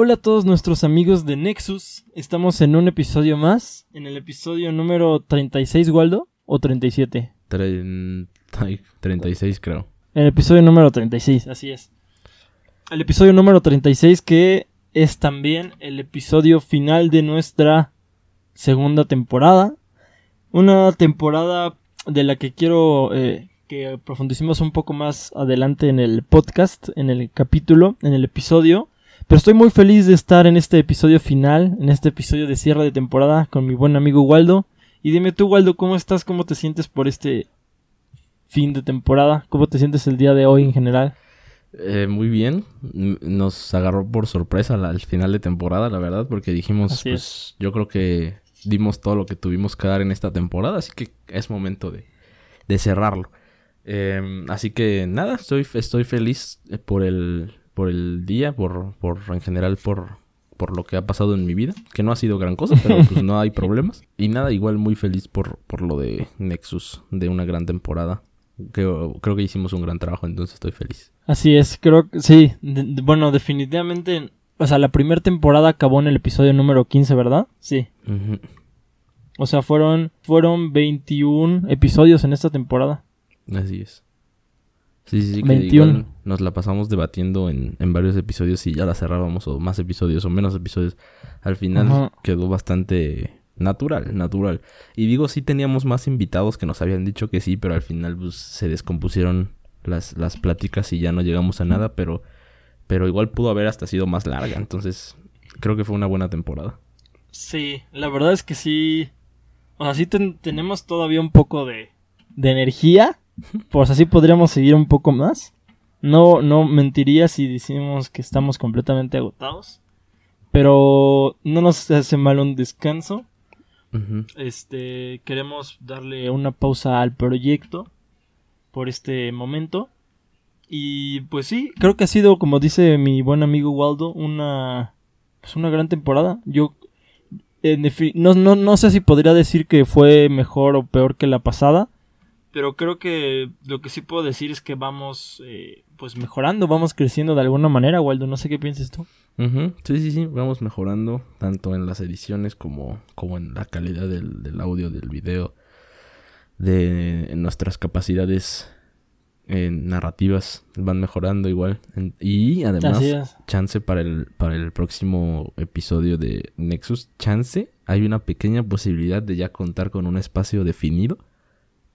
Hola a todos nuestros amigos de Nexus. Estamos en un episodio más, en el episodio número 36, Waldo, o 37. Tren- ay, 36 creo. El episodio número 36, así es. El episodio número 36 que es también el episodio final de nuestra segunda temporada. Una temporada de la que quiero eh, que profundicemos un poco más adelante en el podcast, en el capítulo, en el episodio. Pero estoy muy feliz de estar en este episodio final, en este episodio de cierre de temporada con mi buen amigo Waldo. Y dime tú, Waldo, ¿cómo estás? ¿Cómo te sientes por este fin de temporada? ¿Cómo te sientes el día de hoy en general? Eh, muy bien. Nos agarró por sorpresa al final de temporada, la verdad, porque dijimos, Así pues yo creo que dimos todo lo que tuvimos que dar en esta temporada, así que es momento de, de cerrarlo. Eh, así que nada, estoy, estoy feliz eh, por el, por el día, por, por en general por, por lo que ha pasado en mi vida, que no ha sido gran cosa, pero pues no hay problemas. Y nada, igual muy feliz por, por lo de Nexus, de una gran temporada. Creo, creo que hicimos un gran trabajo, entonces estoy feliz. Así es, creo que sí. de- de- bueno, definitivamente. O sea, la primera temporada acabó en el episodio número 15, ¿verdad? Sí. O sea, fueron, fueron 21 episodios en esta temporada. Así es. Sí, sí, sí, que 21. igual nos la pasamos debatiendo en, en varios episodios si ya la cerrábamos o más episodios o menos episodios. Al final quedó bastante natural, natural. Y digo, sí teníamos más invitados que nos habían dicho que sí, pero al final pues, se descompusieron las, las pláticas y ya no llegamos a nada, pero, pero igual pudo haber hasta sido más larga. Entonces, creo que fue una buena temporada. Sí, la verdad es que sí. O sea, sí ten- tenemos todavía un poco de, de energía. Pues así podríamos seguir un poco más. No, no mentiría si decimos que estamos completamente agotados. Pero no nos hace mal un descanso. Este, queremos darle una pausa al proyecto por este momento. Y pues sí, creo que ha sido, como dice mi buen amigo Waldo, una, pues una gran temporada. Yo en no, no, no sé si podría decir que fue mejor o peor que la pasada. Pero creo que lo que sí puedo decir es que vamos eh, pues mejorando, vamos creciendo de alguna manera, Waldo. No sé qué piensas tú. Sí, sí, sí, vamos mejorando tanto en las ediciones como, como en la calidad del, del audio, del video, de nuestras capacidades eh, narrativas van mejorando igual. En- y además, chance para el, para el próximo episodio de Nexus, chance, hay una pequeña posibilidad de ya contar con un espacio definido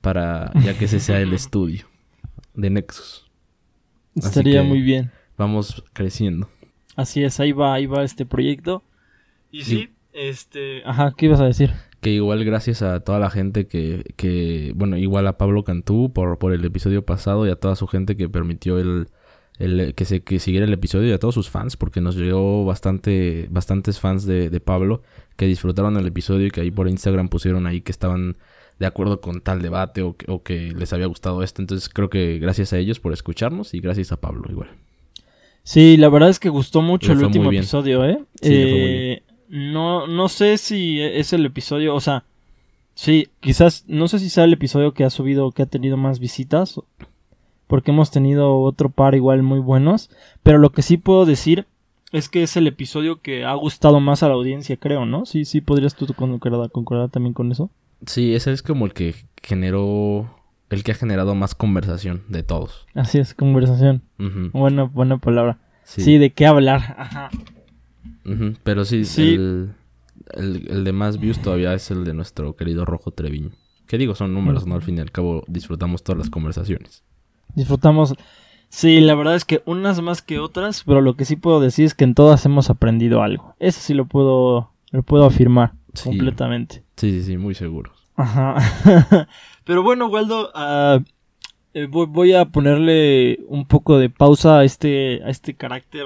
para ya que ese sea el estudio de Nexus. Así Estaría muy bien. Vamos creciendo. Así es, ahí va, ahí va este proyecto. Y sí, sí, este... Ajá, ¿qué ibas a decir? Que igual gracias a toda la gente que, que bueno, igual a Pablo Cantú por, por el episodio pasado y a toda su gente que permitió el, el que se que siguiera el episodio y a todos sus fans, porque nos llegó bastante, bastantes fans de, de Pablo que disfrutaron el episodio y que ahí por Instagram pusieron ahí que estaban de acuerdo con tal debate o que, o que les había gustado esto. Entonces creo que gracias a ellos por escucharnos y gracias a Pablo igual. Sí, la verdad es que gustó mucho el último episodio, ¿eh? Sí, Eh, No, no sé si es el episodio, o sea, sí, quizás, no sé si sea el episodio que ha subido, que ha tenido más visitas, porque hemos tenido otro par igual muy buenos, pero lo que sí puedo decir es que es el episodio que ha gustado más a la audiencia, creo, ¿no? Sí, sí, podrías tú concordar, concordar también con eso. Sí, ese es como el que generó, el que ha generado más conversación de todos. Así es, conversación. Ujú, Buena, buena palabra. sí. Sí, de qué hablar. Ajá. Ujú, Pero sí, Sí. El, el- el de más views todavía es el de nuestro querido Rojo Treviño. Que digo, son números, ¿no? Al fin y al cabo disfrutamos todas las conversaciones. Disfrutamos. Sí, la verdad es que unas más que otras, pero lo que sí puedo decir es que en todas hemos aprendido algo. Eso sí lo puedo, lo puedo afirmar Sí. completamente. Sí, sí, sí, muy seguros. Ajá. pero bueno, Waldo, ah, eh, voy, a ponerle un poco de pausa a este, a este carácter,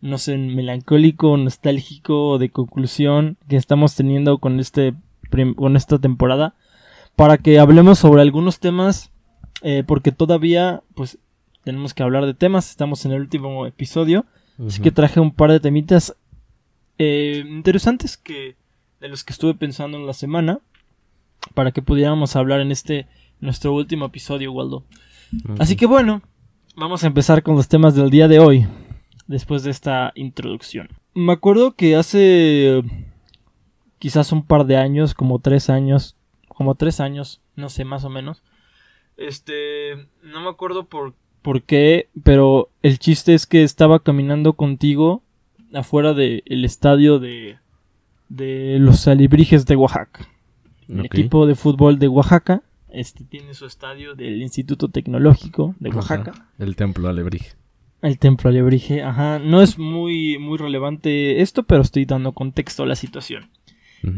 no sé, melancólico, nostálgico, de conclusión que estamos teniendo con este, con esta temporada, para que hablemos sobre algunos temas, eh, porque todavía, pues, tenemos que hablar de temas. Estamos en el último episodio, así que traje un par de temitas eh, interesantes que de los que estuve pensando en la semana para que pudiéramos hablar en este nuestro último episodio, Waldo. Así que bueno, vamos a empezar con los temas del día de hoy, después de esta introducción. me acuerdo que hace quizás un par de años, como tres años, como tres años, no sé, más o menos. Este, no me acuerdo por, por qué, pero el chiste es que estaba caminando contigo afuera del estadio de, de los Alebrijes de Oaxaca. El equipo de fútbol de Oaxaca este, tiene su estadio del Instituto Tecnológico de Oaxaca. Ajá, El templo alebrije. El templo alebrije, ajá. No es muy, muy relevante esto, pero estoy dando contexto a la situación.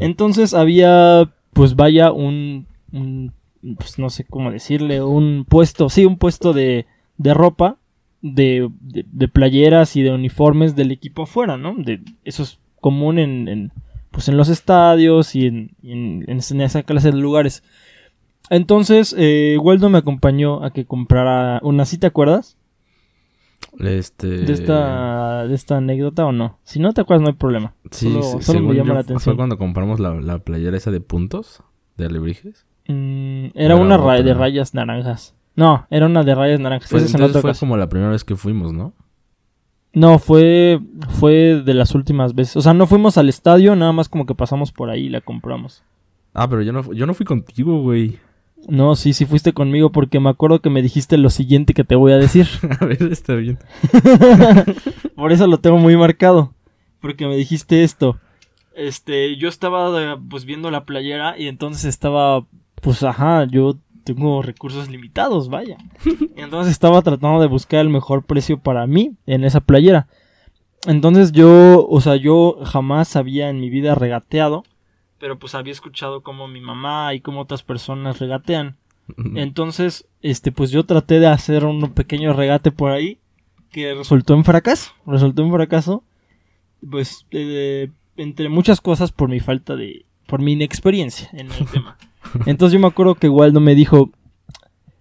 Entonces había, pues vaya, un, un, pues no sé cómo decirle, un puesto, sí, un puesto de, de ropa, de, de, de playeras y de uniformes del equipo afuera, ¿no? De, eso es común en, en, pues en los estadios y en, y en, en esa clase de lugares. Entonces, eh, Waldo me acompañó a que comprara una, ¿sí te acuerdas? Este... De esta, de esta anécdota o no. Si no te acuerdas, no hay problema. Sí, solo sí, solo me llama yo, la Fue atención. cuando compramos la, la playera esa de puntos de alebrijes. Mm, era Era una ra- otra. de rayas naranjas. No, era una de rayas naranjas. Fue, Esa es en entonces otra fue ocasión. como la primera vez que fuimos, ¿no? No, fue, fue de las últimas veces. O sea, no fuimos al estadio, nada más como que pasamos por ahí y la compramos. Ah, pero yo no, yo no fui contigo, güey. No, sí, sí fuiste conmigo porque me acuerdo que me dijiste lo siguiente que te voy a decir. A ver, está bien. Por eso lo tengo muy marcado. Porque me dijiste esto. Este, yo estaba eh, pues viendo la playera y entonces estaba, pues ajá, yo tengo recursos limitados, vaya. Y entonces estaba tratando de buscar el mejor precio para mí en esa playera. Entonces yo, o sea, yo jamás había en mi vida regateado, pero pues había escuchado cómo mi mamá y cómo otras personas regatean. Entonces, este, pues yo traté de hacer un pequeño regate por ahí que resultó en fracaso. Resultó en fracaso. Pues, eh, entre muchas cosas por mi falta de. por mi inexperiencia en el tema. Entonces yo me acuerdo que Waldo me dijo.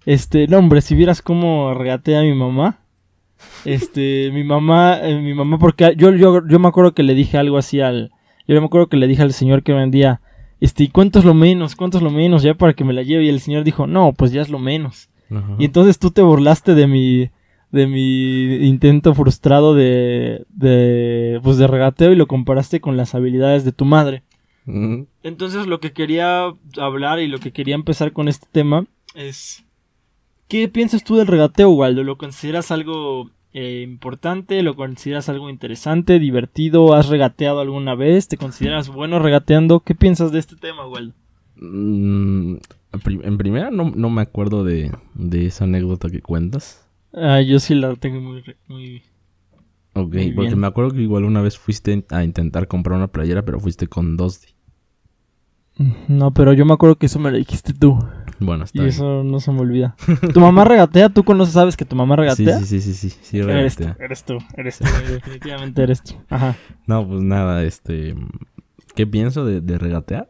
Este, no, hombre, si vieras cómo regatea a mi mamá. Este, mi mamá, eh, mi mamá, porque yo, yo, yo me acuerdo que le dije algo así al. Yo me acuerdo que le dije al señor que vendía. Este, ¿y cuánto es lo menos? ¿Cuánto es lo menos? Ya para que me la lleve. Y el señor dijo, no, pues ya es lo menos. Ajá. Y entonces tú te burlaste de mi de mi intento frustrado de de pues de regateo y lo comparaste con las habilidades de tu madre. Entonces lo que quería hablar y lo que quería empezar con este tema es ¿qué piensas tú del regateo, Waldo? ¿Lo consideras algo eh, importante? ¿Lo consideras algo interesante, divertido? ¿Has regateado alguna vez? ¿Te consideras bueno regateando? ¿Qué piensas de este tema, Waldo? Mm, en prim- en primera no, no me acuerdo de, de esa anécdota que cuentas. Ah, yo sí la tengo muy muy Ok, Muy porque bien. me acuerdo que igual una vez fuiste a intentar comprar una playera, pero fuiste con dos. No, pero yo me acuerdo que eso me lo dijiste tú. Bueno, está Y bien. eso no se me olvida. ¿Tu mamá regatea? ¿Tú conoces, sabes que tu mamá Sí, regatea? sí, sí, sí, sí, sí, eres tú, regatea. eres tú, eres tú, definitivamente eres tú. Ajá. No, pues nada, este... ¿Qué pienso de, de regatear?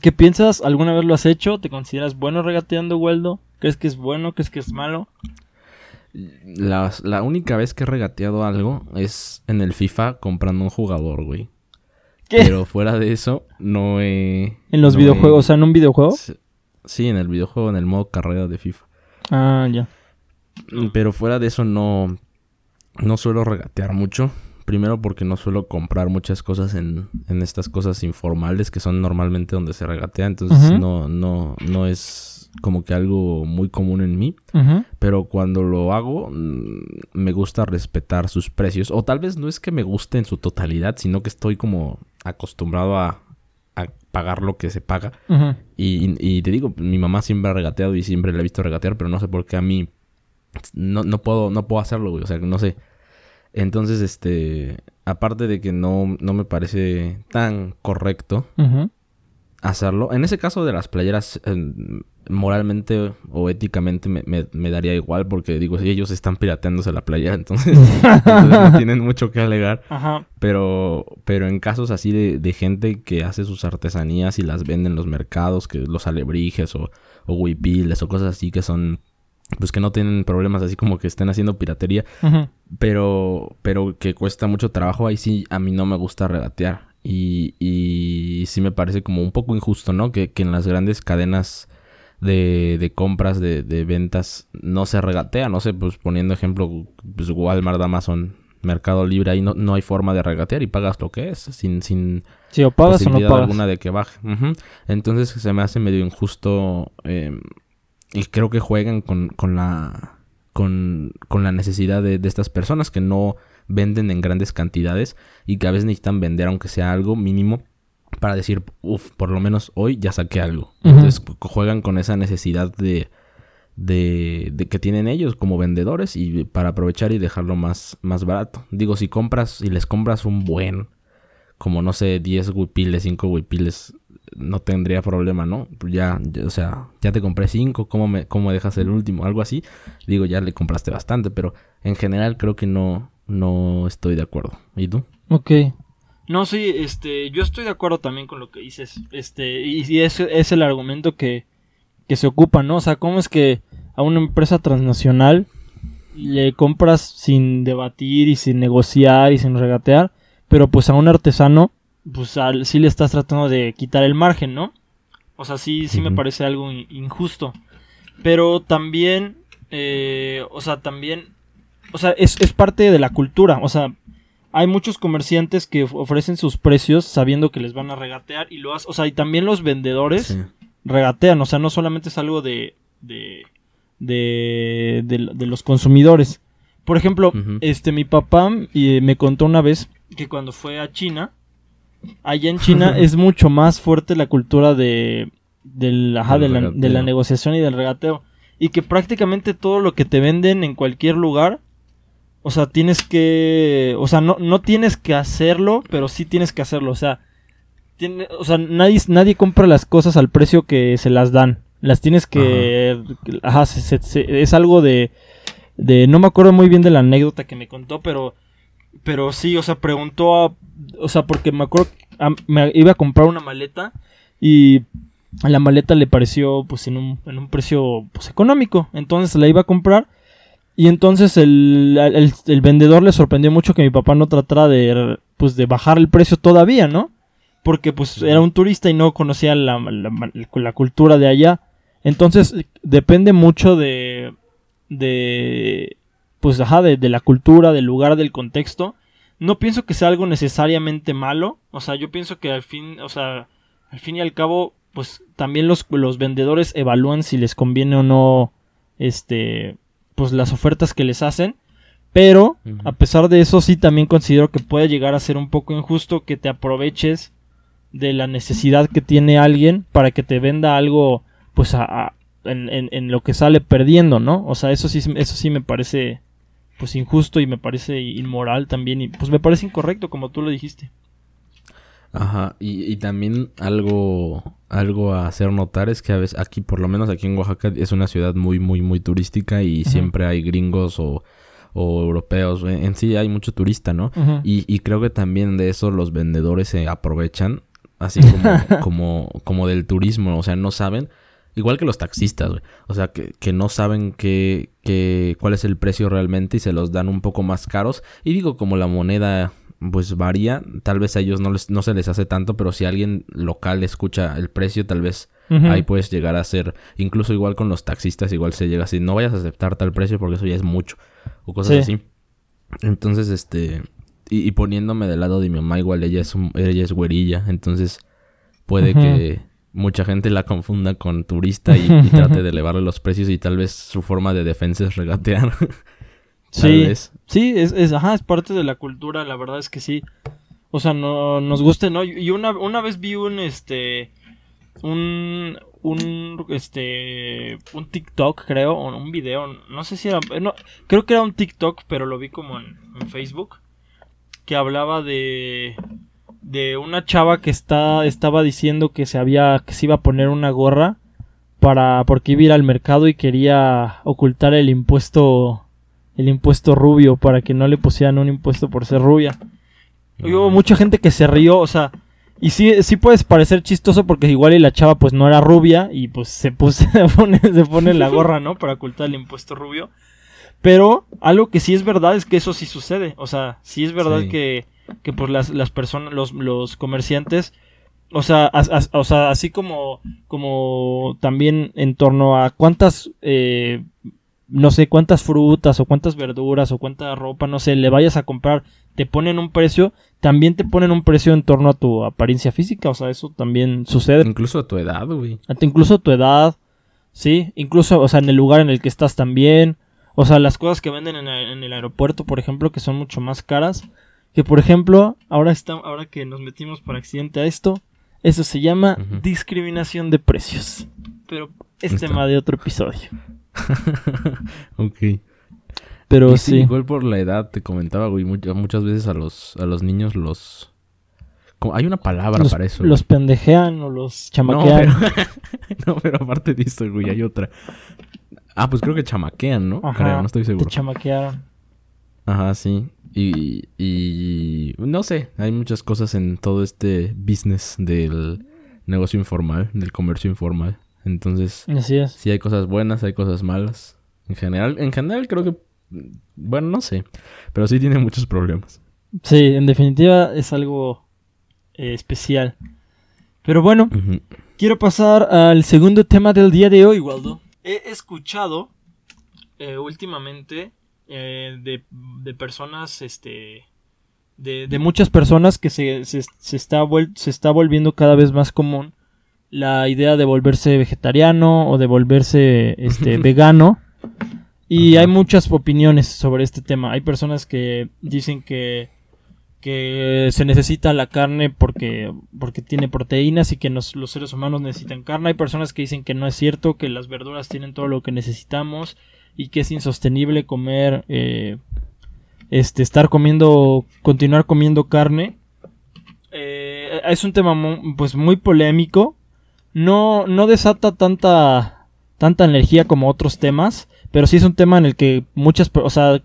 ¿Qué piensas? ¿Alguna vez lo has hecho? ¿Te consideras bueno regateando, Waldo? ¿Crees que es bueno? ¿Crees que es malo? La, la única vez que he regateado algo es en el FIFA comprando un jugador, güey. ¿Qué? Pero fuera de eso, no he... ¿En los no videojuegos? O he- sea, en un videojuego. Sí, en el videojuego, en el modo carrera de FIFA. Ah, ya. Pero fuera de eso no, no suelo regatear mucho. Primero porque no suelo comprar muchas cosas en, en estas cosas informales que son normalmente donde se regatea. Entonces no, no, no es como que algo muy común en mí. Pero cuando lo hago, mm, me gusta respetar sus precios. O tal vez no es que me guste en su totalidad, sino que estoy como acostumbrado a, a pagar lo que se paga. Y, y- y te digo, mi mamá siempre ha regateado y siempre la he visto regatear, pero no sé por qué a mí no, no puedo, no puedo hacerlo, güey. O sea, no sé. Entonces, este, aparte de que no, no me parece tan correcto hacerlo, en ese caso de las playeras, eh, moralmente o éticamente me, me- me daría igual, porque digo, si ellos están pirateándose la playera, entonces, entonces no tienen mucho que alegar. Ajá. Pero, pero en casos así de, de gente que hace sus artesanías y las vende en los mercados, que los alebrijes o, o huipiles o cosas así que son, pues que no tienen problemas así como que estén haciendo piratería, Ujú. pero, pero que cuesta mucho trabajo, ahí sí a mí no me gusta regatear. Y, y sí me parece como un poco injusto, ¿no? Que, que en las grandes cadenas de, de compras, de, de ventas, no se regatea, no sé, pues poniendo ejemplo, pues Walmart, Amazon, Mercado Libre ahí no, no hay forma de regatear y pagas lo que es, sin, sin Sí, o pagas o no posibilidad pagas. alguna de que baje. Entonces se me hace medio injusto eh, y creo que juegan con, con la con, con la necesidad de, de estas personas que no venden en grandes cantidades y que a veces necesitan vender aunque sea algo mínimo para decir, uff, por lo menos hoy ya saqué algo. Entonces juegan con esa necesidad de, de, de que tienen ellos como vendedores y para aprovechar y dejarlo más, más barato. Digo, si compras, si les compras un buen, como no sé, 10 huipiles, 5 huipiles, no tendría problema, ¿no? Ya, ya, o sea, ya te compré 5, ¿cómo me, ¿cómo me dejas el último? Algo así. Digo, ya le compraste bastante, pero en general creo que no, no estoy de acuerdo. ¿Y tú? Ok. No, sí, este, yo estoy de acuerdo también con lo que dices. Este, y, y ese es el argumento que, que se ocupa, ¿no? O sea, ¿cómo es que a una empresa transnacional le compras sin debatir y sin negociar y sin regatear? Pero pues a un artesano, pues al, sí le estás tratando de quitar el margen, ¿no? O sea, sí, sí me parece algo in- injusto. Pero también, eh, o sea, también, o sea, es, es parte de la cultura. O sea, hay muchos comerciantes que of- ofrecen sus precios sabiendo que les van a regatear y lo hacen. O sea, y también los vendedores Sí. regatean. O sea, no solamente es algo de, de, de, de- de los consumidores. Por ejemplo, este, mi papá eh, me contó una vez que cuando fue a China, allá en China es mucho más fuerte la cultura de, del- ajá, Del de, la, de la negociación y del regateo. Y que prácticamente todo lo que te venden en cualquier lugar, o sea, tienes que, o sea, no, no tienes que hacerlo, pero sí tienes que hacerlo. O sea, tiene, o sea nadie, nadie compra las cosas al precio que se las dan. Las tienes que, ajá, se- se- se- es algo de, de, no me acuerdo muy bien de la anécdota que me contó, pero, pero sí, o sea, preguntó a, o sea, porque me acuerdo, que, ah, me iba a comprar una maleta y a la maleta le pareció pues en un, en un precio pues económico, entonces la iba a comprar y entonces el, el- el vendedor le sorprendió mucho que mi papá no tratara de pues de bajar el precio todavía, ¿no? Porque pues era un turista y no conocía la, la- la cultura de allá. Entonces depende mucho de de pues ajá, de, de la cultura, del lugar, del contexto. No pienso que sea algo necesariamente malo. O sea, yo pienso que al fin, o sea, al fin y al cabo, pues también los, los vendedores evalúan si les conviene o no, este, pues las ofertas que les hacen. Pero, a pesar de eso, sí también considero que puede llegar a ser un poco injusto que te aproveches de la necesidad que tiene alguien para que te venda algo, pues, a, a- en, en- en lo que sale perdiendo, ¿no? O sea, eso sí, eso sí me parece, pues, injusto y me parece inmoral también y, pues, me parece incorrecto, como tú lo dijiste. Ajá, y, y también algo, algo a hacer notar es que a veces aquí, por lo menos aquí en Oaxaca, es una ciudad muy, muy, muy turística y siempre hay gringos o, o europeos. En, en sí hay mucho turista, ¿no? Y, y creo que también de eso los vendedores se aprovechan, así como, como, como del turismo, o sea, no saben, igual que los taxistas, güey, o sea, que, que no saben qué, qué, cuál es el precio realmente y se los dan un poco más caros. Y digo, como la moneda pues varía, tal vez a ellos no, les, no se les hace tanto, pero si alguien local escucha el precio, tal vez ahí puedes llegar a ser, incluso igual con los taxistas, igual se llega así, no vayas a aceptar tal precio porque eso ya es mucho, o cosas Sí. así. Entonces, este, y, y poniéndome del lado de mi mamá, igual ella es, un- ella es güerilla, entonces puede que mucha gente la confunda con turista y, y trate de elevarle los precios y tal vez su forma de defensa es regatear. Tal Sí, vez. Sí, es, es, ajá, es parte de la cultura, la verdad es que sí. O sea, no nos guste, ¿no? Y una, una vez vi un, este, un, un, este, un TikTok, creo, o un video, no sé si era, no, creo que era un TikTok, pero lo vi como en, Facebook, que hablaba de, de una chava que está, estaba diciendo que se había, que se iba a poner una gorra para, porque iba a ir al mercado y quería ocultar el impuesto el impuesto rubio para que no le pusieran un impuesto por ser rubia. Y hubo mucha gente que se rió, o sea, y sí, sí puedes parecer chistoso porque igual y la chava pues no era rubia y pues se, puso, se, pone, se pone la gorra, ¿no? Para ocultar el impuesto rubio. Pero algo que sí es verdad es que eso sí sucede, o sea, sí es verdad Sí. que, que pues las, las personas, los, los comerciantes, o sea, as- as- o sea, así como, como también en torno a cuántas... eh, no sé, cuántas frutas o cuántas verduras o cuánta ropa, no sé, le vayas a comprar, te ponen un precio, también te ponen un precio en torno a tu apariencia física, o sea, eso también sucede. Incluso a tu edad, güey. Incluso a tu edad, sí, incluso, o sea, en el lugar en el que estás también. O sea, las cosas que venden en, el- aeropuerto, por ejemplo, que son mucho más caras. Que por ejemplo, ahora está, ahora que nos metimos por accidente a esto, eso se llama discriminación de precios. Pero es tema de otro episodio. ok. Pero Y sí, igual por la edad, te comentaba, güey. much- muchas veces a los, a los niños los... Hay una palabra los, para eso. los pendejean o los No, chamaquean. pero... no, pero aparte de esto, güey, hay otra. Ah, pues creo que chamaquean, ¿no? Ajá, Creo, no estoy Te seguro. chamaquearon. Ajá, sí. Y, y no sé, hay muchas cosas en todo este business del negocio informal, del comercio informal. Entonces, Así es. sí hay cosas buenas, hay cosas malas. En general, en general creo que, bueno, no sé, pero sí tiene muchos problemas. Sí, en definitiva es algo eh, especial. Pero bueno, quiero pasar al segundo tema del día de hoy, Waldo. He escuchado eh, últimamente eh, de, de personas, este, de, de muchas personas que se, se, se está vuel- se está volviendo cada vez más común la idea de volverse vegetariano o de volverse este, vegano. Y Ajá. hay muchas opiniones sobre este tema. Hay personas que dicen que, que se necesita la carne porque, porque tiene proteínas y que nos- los seres humanos necesitan carne. Hay personas que dicen que no es cierto, que las verduras tienen todo lo que necesitamos y que es insostenible comer, eh, este, estar comiendo, continuar comiendo carne. Eh, es un tema pues muy polémico. No, no desata tanta, tanta energía como otros temas, pero sí es un tema en el que muchas, o sea,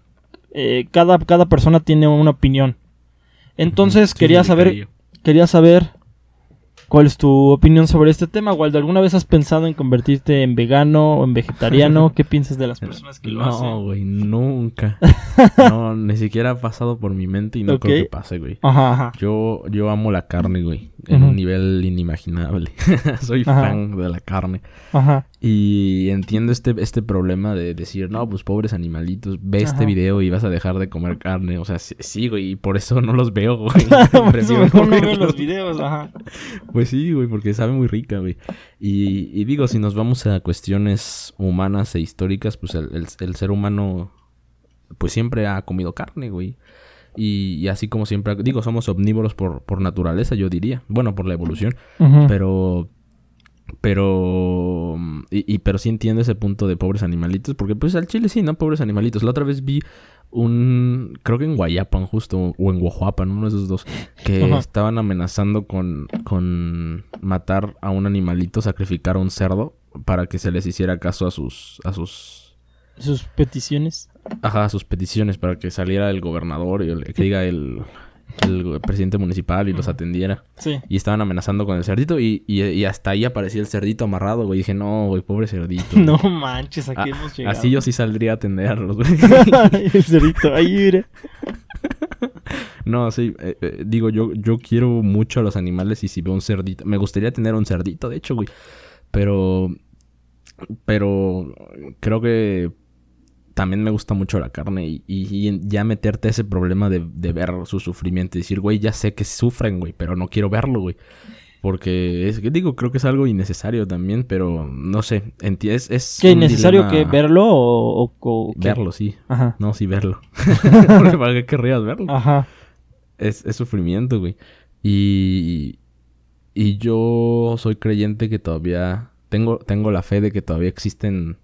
eh, cada, cada persona tiene una opinión. Entonces Sí, quería saber, quería saber cuál es tu opinión sobre este tema, Waldo. ¿Alguna vez has pensado en convertirte en vegano o en vegetariano? ¿Qué piensas de las personas que lo No, hacen? güey, nunca. no, ni siquiera ha pasado por mi mente y no creo que pase, güey. Ajá, ajá. Yo, yo amo la carne, güey. En un nivel inimaginable. Soy Ajá. fan de la carne. Ajá. Y entiendo este, este problema de decir, no, pues pobres animalitos, ve este video y vas a dejar de comer carne. O sea, sí, güey, y por eso no los veo, güey. Por eso mejor no veo los videos, ajá. Pues sí, güey, porque sabe muy rica, güey. Y, y digo, si nos vamos a cuestiones humanas e históricas, pues el, el- el ser humano, pues siempre ha comido carne, güey. Y, y así como siempre, digo, somos omnívoros por, por naturaleza, yo diría. Bueno, por la evolución. Pero. Pero. Y, y- pero sí entiendo ese punto de pobres animalitos. Porque pues al chile sí, ¿no? Pobres animalitos. La otra vez vi un. Creo que en Guayapan, justo. O en Guajuapan, uno de esos dos. Que Ajá. estaban amenazando con. Con matar a un animalito, sacrificar a un cerdo. Para que se les hiciera caso a sus. A sus. Sus peticiones. Ajá, a sus peticiones. Para que saliera el gobernador y el, que diga el. El presidente municipal y los atendiera. Sí. Y estaban amenazando con el cerdito y, y, y hasta ahí aparecía el cerdito amarrado, güey. Dije, no, güey, pobre cerdito. No manches, aquí Ah, hemos llegado. Así yo sí saldría a atenderlos, güey. el cerito, ahí mira. no, sí, eh, eh, digo, yo, yo quiero mucho a los animales y si veo un cerdito... Me gustaría tener un cerdito, de hecho, güey. Pero... Pero creo que también me gusta mucho la carne y, y- y ya meterte ese problema de, de ver su sufrimiento y decir, güey, ya sé que sufren, güey, pero no quiero verlo, güey. Porque es que digo, creo que es algo innecesario también, pero no sé, es, es ¿Qué, un necesario que verlo o, o-? Verlo, sí. Ajá. No, sí, verlo. Porque ¿Para qué querrías verlo? Ajá. Es, es sufrimiento, güey. Y, y yo soy creyente que todavía... Tengo, tengo la fe de que todavía existen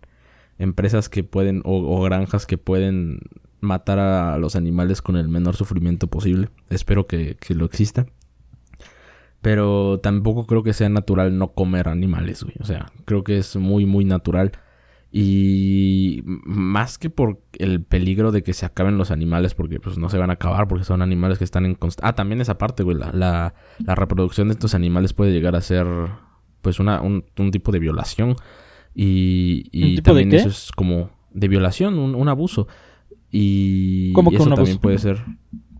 empresas que pueden... O, o granjas que pueden matar a los animales con el menor sufrimiento posible. Espero que, que lo exista. Pero tampoco creo que sea natural no comer animales, güey. O sea, creo que es muy, muy natural. Y más que por el peligro de que se acaben los animales, porque pues no se van a acabar, porque son animales que están en constante... Ah, también esa parte, güey. La, la, la reproducción de estos animales puede llegar a ser pues una, un, un tipo de violación. Y, y ¿Un tipo de también eso es como de violación, un, un abuso. Y, ¿Cómo que eso un también puede ser...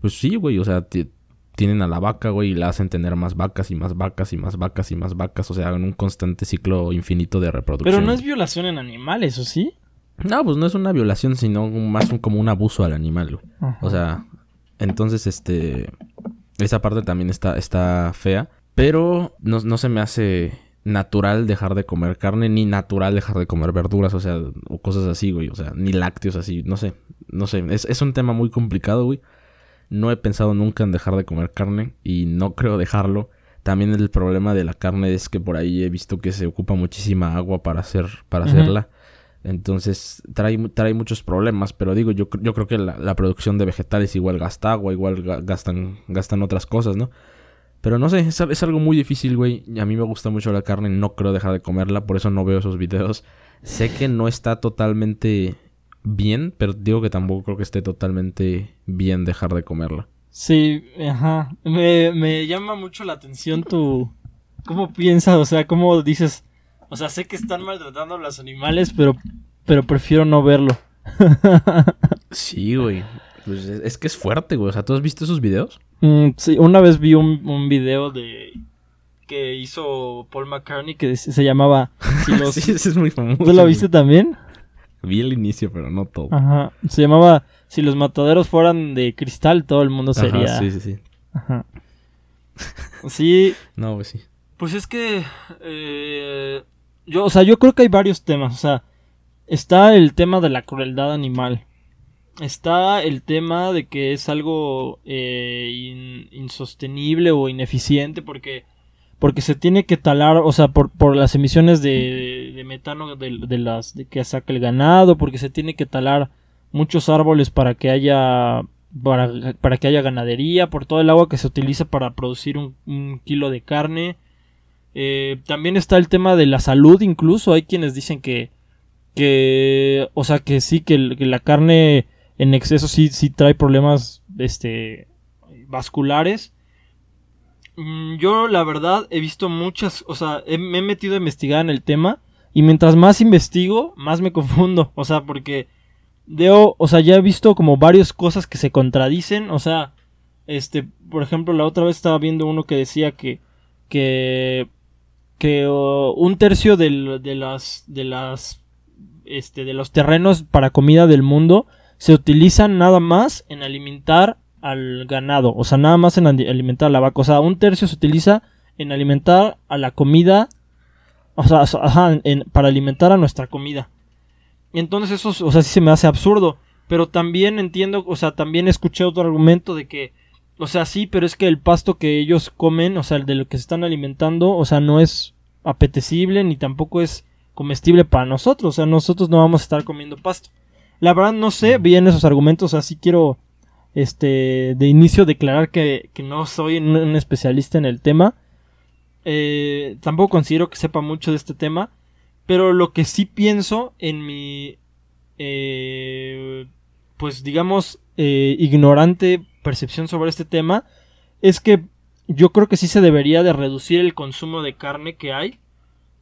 Pues sí, güey, o sea, ti- tienen a la vaca, güey, y la hacen tener más vacas y más vacas y más vacas y más vacas, o sea, en un constante ciclo infinito de reproducción. Pero no es violación en animales, ¿o sí? No, pues no es una violación, sino más un- como un abuso al animal, güey. Ajá. O sea, entonces, este. Esa parte también está, está fea. Pero no, no se me hace natural dejar de comer carne, ni natural dejar de comer verduras, o sea, o cosas así, güey. O sea, ni lácteos así, no sé. No sé. Es, es un tema muy complicado, güey. No he pensado nunca en dejar de comer carne y no creo dejarlo. También el problema de la carne es que por ahí he visto que se ocupa muchísima agua para hacer, para hacerla. Entonces trae, trae muchos problemas, pero digo, yo, yo creo que la, la producción de vegetales igual gasta agua, igual ga- gastan, gastan otras cosas, ¿no? Pero no sé, es, es algo muy difícil, güey. Y a mí me gusta mucho la carne, no creo dejar de comerla, por eso no veo esos videos. Sé que no está totalmente bien, pero digo que tampoco creo que esté totalmente bien dejar de comerla. Sí, ajá. Me, me llama mucho la atención tu... ¿Cómo piensas? O sea, ¿cómo dices? O sea, sé que están maltratando a los animales, pero, pero prefiero no verlo. Sí, güey. Pues es, que es fuerte, güey. O sea, ¿tú has visto esos videos? Mm, sí, una vez vi un, un video de... que hizo Paul McCartney que se llamaba... Si los... sí, ese es muy famoso. ¿Tú lo güey. viste también? Vi el inicio, pero no todo. Ajá. Se llamaba Si los mataderos fueran de cristal, todo el mundo Ajá, sería. sí, sí, sí. Ajá. Sí, No, pues sí. pues es que. eh, yo, o sea, yo creo que hay varios temas. O sea, está el tema de la crueldad animal. Está el tema de que es algo eh, in- insostenible o ineficiente porque porque se tiene que talar, o sea, por, por las emisiones de, metano de, de las que saca el ganado, porque se tiene que talar muchos árboles para que haya para, para que haya ganadería, por todo el agua que se utiliza para producir un, kilo de carne. Eh, también está el tema de la salud, incluso hay quienes dicen que que o sea que sí que la carne en exceso sí sí trae problemas este vasculares. Mm, yo la verdad he visto muchas o sea me he metido a investigar en el tema y mientras más investigo más me confundo. O sea porque veo o sea ya he visto como varias cosas que se contradicen. O sea este por ejemplo la otra vez estaba viendo uno que decía que que que un tercio de las de las este de los terrenos para comida del mundo se utilizan nada más en alimentar al ganado, o sea, nada más en ali- alimentar a la vaca, o sea, un tercio se utiliza en alimentar a la comida, o sea, ajá, en- para alimentar a nuestra comida. Entonces eso, o sea, sí se me hace absurdo, pero también entiendo, o sea, también escuché otro argumento de que, o sea, sí, pero es que el pasto que ellos comen, o sea, el de lo que se están alimentando, o sea, no es apetecible ni tampoco es comestible para nosotros, o sea, nosotros no vamos a estar comiendo pasto. La verdad no sé bien esos argumentos, así quiero este de inicio declarar que, que no soy un, un especialista en el tema. Eh, tampoco considero que sepa mucho de este tema, pero lo que sí pienso en mi eh, pues digamos eh, ignorante percepción sobre este tema es que yo creo que sí se debería de reducir el consumo de carne que hay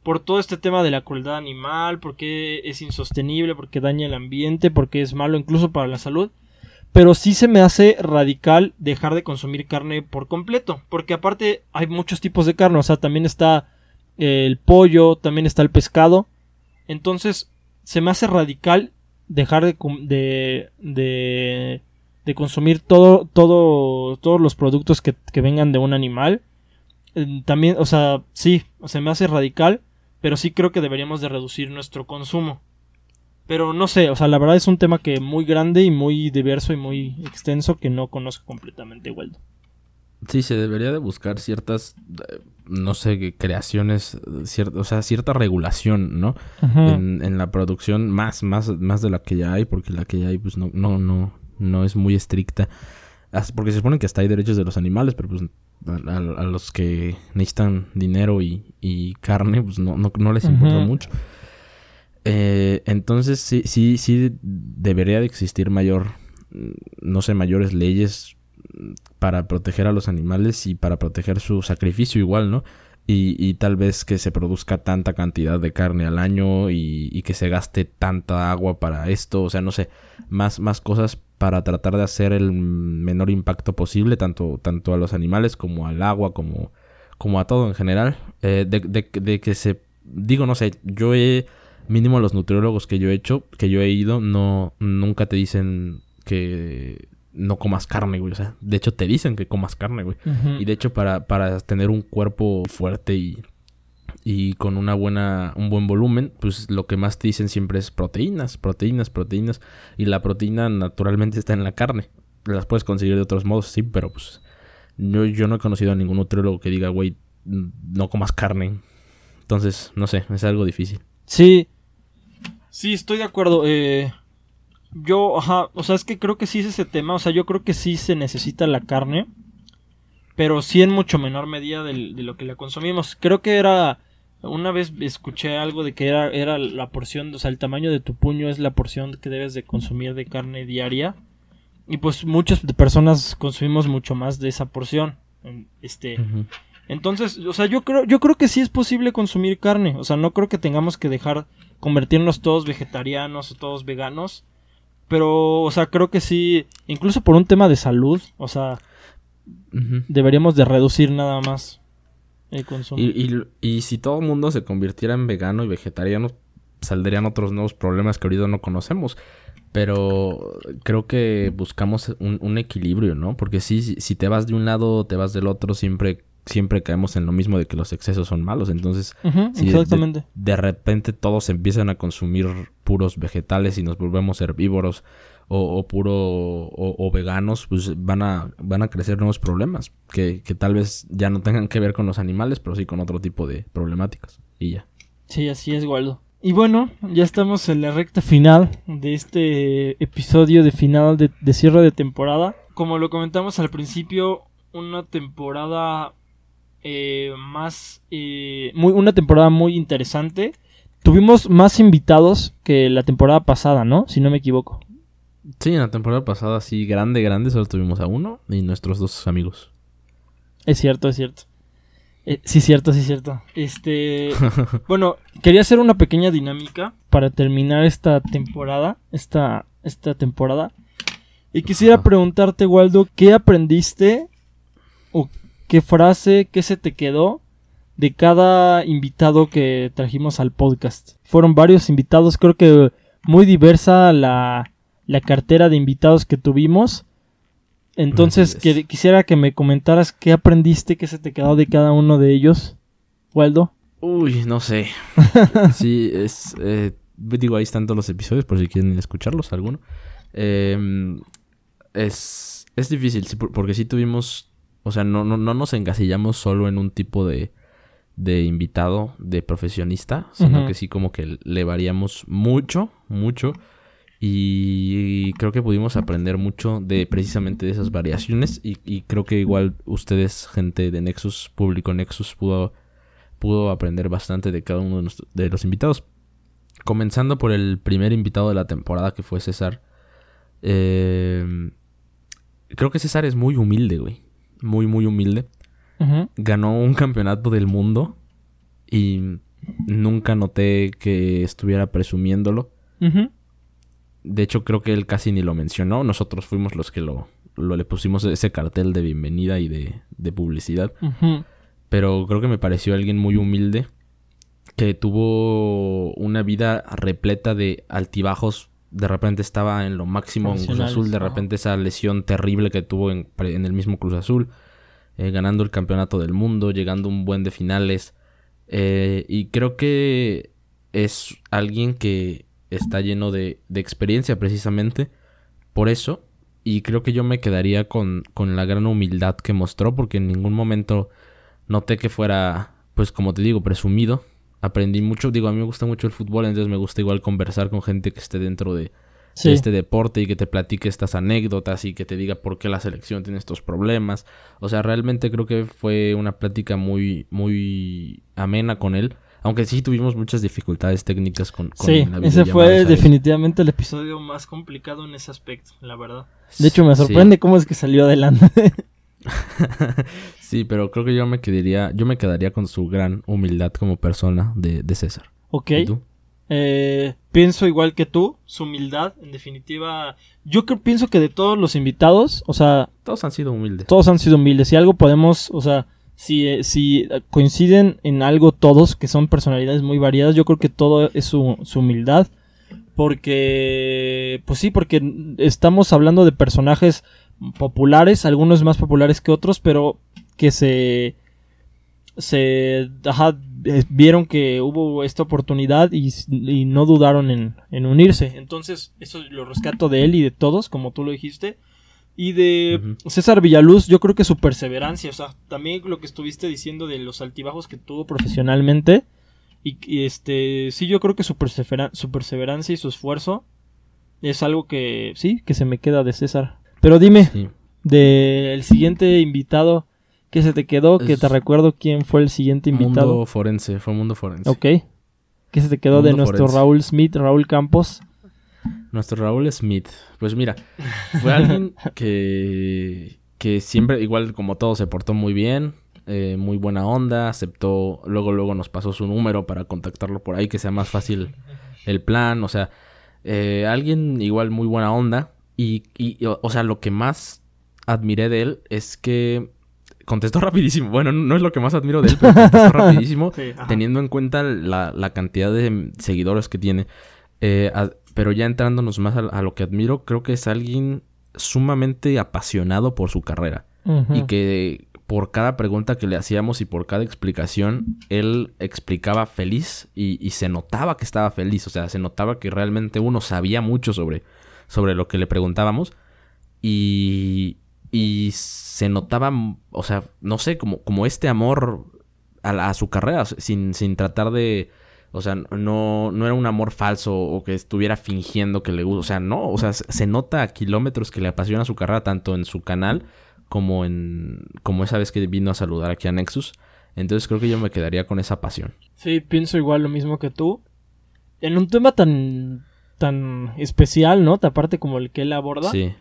por todo este tema de la crueldad animal, porque es insostenible, porque daña el ambiente, porque es malo incluso para la salud. Pero sí se me hace radical dejar de consumir carne por completo, porque aparte hay muchos tipos de carne, o sea, también está eh, el pollo, también está el pescado. Entonces, se me hace radical dejar de, de, de, de consumir todo, todo, todos los productos que, que vengan de un animal. Eh, También, o sea, sí, se me hace radical, pero sí creo que deberíamos de reducir nuestro consumo. Pero no sé, o sea, la verdad es un tema que muy grande y muy diverso y muy extenso que no conozco completamente, Waldo. Sí, se debería de buscar ciertas, eh, no sé, creaciones, eh, cier- o sea, cierta regulación, ¿no? En, en la producción más, más, más de la que ya hay, porque la que ya hay, pues no, no, no, no es muy estricta. Porque se supone que hasta hay derechos de los animales, pero pues a, a- a los que necesitan dinero y, y carne, pues no, no, no les importa mucho. Eh, entonces sí, sí, sí debería de existir mayor, mm, no sé, mayores leyes para proteger a los animales y para proteger su sacrificio igual, ¿no? Y, y tal vez que se produzca tanta cantidad de carne al año y, y que se gaste tanta agua para esto, o sea, no sé, más, más cosas para tratar de hacer el menor impacto posible, tanto, tanto a los animales como al agua, como, como a todo en general. Eh, de, de- de que se, digo, no sé, yo he mínimo los nutriólogos que yo he hecho, que yo he ido, no, nunca te dicen que no comas carne, güey. O sea, de hecho te dicen que comas carne, güey. Y de hecho para, para tener un cuerpo fuerte y, y con una buena, un buen volumen, pues lo que más te dicen siempre es proteínas, proteínas, proteínas. Y la proteína naturalmente está en la carne. Las puedes conseguir de otros modos, sí, pero pues yo, yo no he conocido a ningún nutriólogo que diga, güey, no comas carne. Entonces, no sé, es algo difícil. Sí. Sí, estoy de acuerdo. Eh, yo, ajá, o sea, es que creo que sí es ese tema. O sea, yo creo que sí se necesita la carne. Pero sí en mucho menor medida del- de, lo que la consumimos. Creo que era. Una vez escuché algo de que era, era la porción, o sea, el tamaño de tu puño es la porción que debes de consumir de carne diaria. Y pues muchas personas consumimos mucho más de esa porción. Este, entonces, o sea, yo creo, yo creo que sí es posible consumir carne. O sea, no creo que tengamos que dejar convertirnos todos vegetarianos o todos veganos. Pero, o sea, creo que sí, incluso por un tema de salud, o sea, deberíamos de reducir nada más el consumo. Y, y, y si todo el mundo se convirtiera en vegano y vegetariano, saldrían otros nuevos problemas que ahorita no conocemos. Pero creo que buscamos un, un equilibrio, ¿no? Porque sí, si, si te vas de un lado o te vas del otro, siempre, siempre caemos en lo mismo de que los excesos son malos. Entonces, si de- exactamente. de repente todos empiezan a consumir puros vegetales y nos volvemos herbívoros o, o puro o, veganos, pues van a, van a crecer nuevos problemas que, que tal vez ya no tengan que ver con los animales, pero sí con otro tipo de problemáticas. Y ya. Sí, así es, Waldo. Y bueno, ya estamos en la recta final de este episodio de final de, de cierre de temporada. Como lo comentamos al principio, una temporada eh, más... eh, muy, una temporada muy interesante. Tuvimos más invitados que la temporada pasada, ¿no? Si no me equivoco. Sí, en la temporada pasada, sí, grande, grande, solo tuvimos a uno y nuestros dos amigos. Es cierto, es cierto. Eh, sí, cierto, sí, cierto. Este... Bueno, quería hacer una pequeña dinámica para terminar esta temporada, esta, esta temporada. Y quisiera Ajá. preguntarte, Waldo, ¿qué aprendiste o qué frase, qué se te quedó de cada invitado que trajimos al podcast? Fueron varios invitados, creo que muy diversa la, la cartera de invitados que tuvimos. Entonces, que- quisiera que me comentaras qué aprendiste, qué se te quedó de cada uno de ellos, Waldo. Uy, no sé. Sí, es. eh, digo, ahí están todos los episodios por si quieren escucharlos, alguno. Em, es, es difícil, sí, porque sí tuvimos. O sea, no, no, no nos encasillamos solo en un tipo de, de invitado, de profesionista, sino que sí, como que le variamos mucho, mucho. Y creo que pudimos aprender mucho de precisamente de esas variaciones. Y, y creo que igual ustedes, gente de Nexus, público Nexus, pudo pudo aprender bastante de cada uno de, nuestro- de los invitados. Comenzando por el primer invitado de la temporada que fue César. Eh, creo que César es muy humilde, güey. Muy, muy humilde. Ujú. Ganó un campeonato del mundo y nunca noté que estuviera presumiéndolo. Ujú. De hecho, creo que él casi ni lo mencionó. Nosotros fuimos los que lo, lo le pusimos ese cartel de bienvenida y de, de publicidad. Pero creo que me pareció alguien muy humilde que tuvo una vida repleta de altibajos. De repente estaba en lo máximo en Cruz Azul, de repente esa lesión terrible que tuvo en, en el mismo Cruz Azul, eh, ganando el campeonato del mundo, llegando a un buen de finales. Eh, y creo que es alguien que está lleno de, de experiencia precisamente por eso. Y creo que yo me quedaría con, con la gran humildad que mostró, porque en ningún momento noté que fuera, pues como te digo, presumido. Aprendí mucho, digo, a mí me gusta mucho el fútbol, entonces me gusta igual conversar con gente que esté dentro de, Sí. de este deporte y que te platique estas anécdotas y que te diga por qué la selección tiene estos problemas. O sea, realmente creo que fue una plática muy, muy amena con él. Aunque sí tuvimos muchas dificultades técnicas con, con Sí, la ese fue definitivamente el episodio más complicado en ese aspecto, la verdad. De hecho, me Sí. sorprende cómo es que salió adelante. sí, pero creo que yo me quedaría, yo me quedaría con su gran humildad como persona de, de César. ok. ¿Y tú? Eh, pienso igual que tú, su humildad, en definitiva. Yo creo, pienso que de todos los invitados, o sea, Todos han sido humildes. todos han sido humildes. Si algo podemos, o sea, si, eh, si coinciden en algo todos, que son personalidades muy variadas, yo creo que todo es su, su humildad. Porque, pues sí, porque estamos hablando de personajes populares, algunos más populares que otros, pero que se se ajá, eh, vieron que hubo esta oportunidad y, y no dudaron en, en, unirse. Entonces, eso lo rescato de él y de todos, como tú lo dijiste. Y de uh -huh. César Villaluz, yo creo que su perseverancia, o sea, también lo que estuviste diciendo de los altibajos que tuvo profesionalmente. Y, y este, sí, yo creo que su, perseveran su perseverancia y su esfuerzo es algo que, sí, que se me queda de César. Pero dime, sí. del siguiente invitado, ¿qué se te quedó? Es... Que te recuerdo quién fue el siguiente invitado. Mundo Forense, fue Mundo Forense. Ok. ¿Qué se te quedó Mundo de nuestro forense. Raúl Smith, Raúl Campos? Nuestro Raúl Smith. Pues mira, fue alguien que, que siempre, igual como todo, se portó muy bien. Eh, muy buena onda, aceptó, luego luego nos pasó su número para contactarlo por ahí, que sea más fácil el plan, o sea, eh, alguien igual muy buena onda, y, y, o sea, lo que más admiré de él es que contestó rapidísimo. Bueno, no es lo que más admiro de él, pero contestó rapidísimo, sí, teniendo en cuenta la, la, cantidad de seguidores que tiene. Eh, a, pero ya entrándonos más a, a, lo que admiro, creo que es alguien sumamente apasionado por su carrera. Uh -huh. Y que por cada pregunta que le hacíamos y por cada explicación, él explicaba feliz y, y se notaba que estaba feliz. O sea, se notaba que realmente uno sabía mucho sobre sobre lo que le preguntábamos y, y se notaba, o sea, no sé, como, como este amor a, a su carrera, sin, sin tratar de, o sea, no, no era un amor falso o que estuviera fingiendo que le gusta, o sea, no, o sea, se nota a kilómetros que le apasiona su carrera, tanto en su canal como en, como esa vez que vino a saludar aquí a Nexus. Entonces creo que yo me quedaría con esa pasión. Sí, pienso igual lo mismo que tú. En un tema tan tan especial, ¿no? Aparte como el que él aborda. Sí.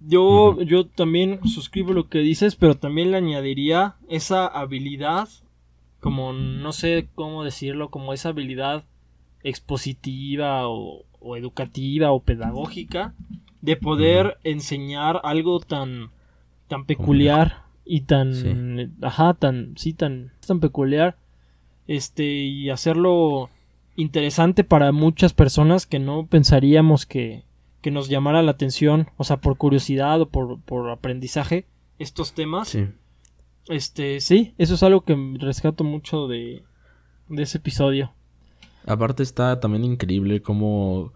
Yo, uh -huh. yo también suscribo lo que dices, pero también le añadiría esa habilidad, como no sé cómo decirlo, como esa habilidad expositiva o, o educativa o pedagógica de poder uh -huh. enseñar algo tan, tan peculiar y tan, sí. ajá, tan, sí, tan, tan peculiar, este, y hacerlo interesante para muchas personas que no pensaríamos que, que nos llamara la atención, o sea, por curiosidad o por, por aprendizaje, estos temas. Sí. Este, sí, eso es algo que rescato mucho de, de ese episodio. Aparte está también increíble cómo...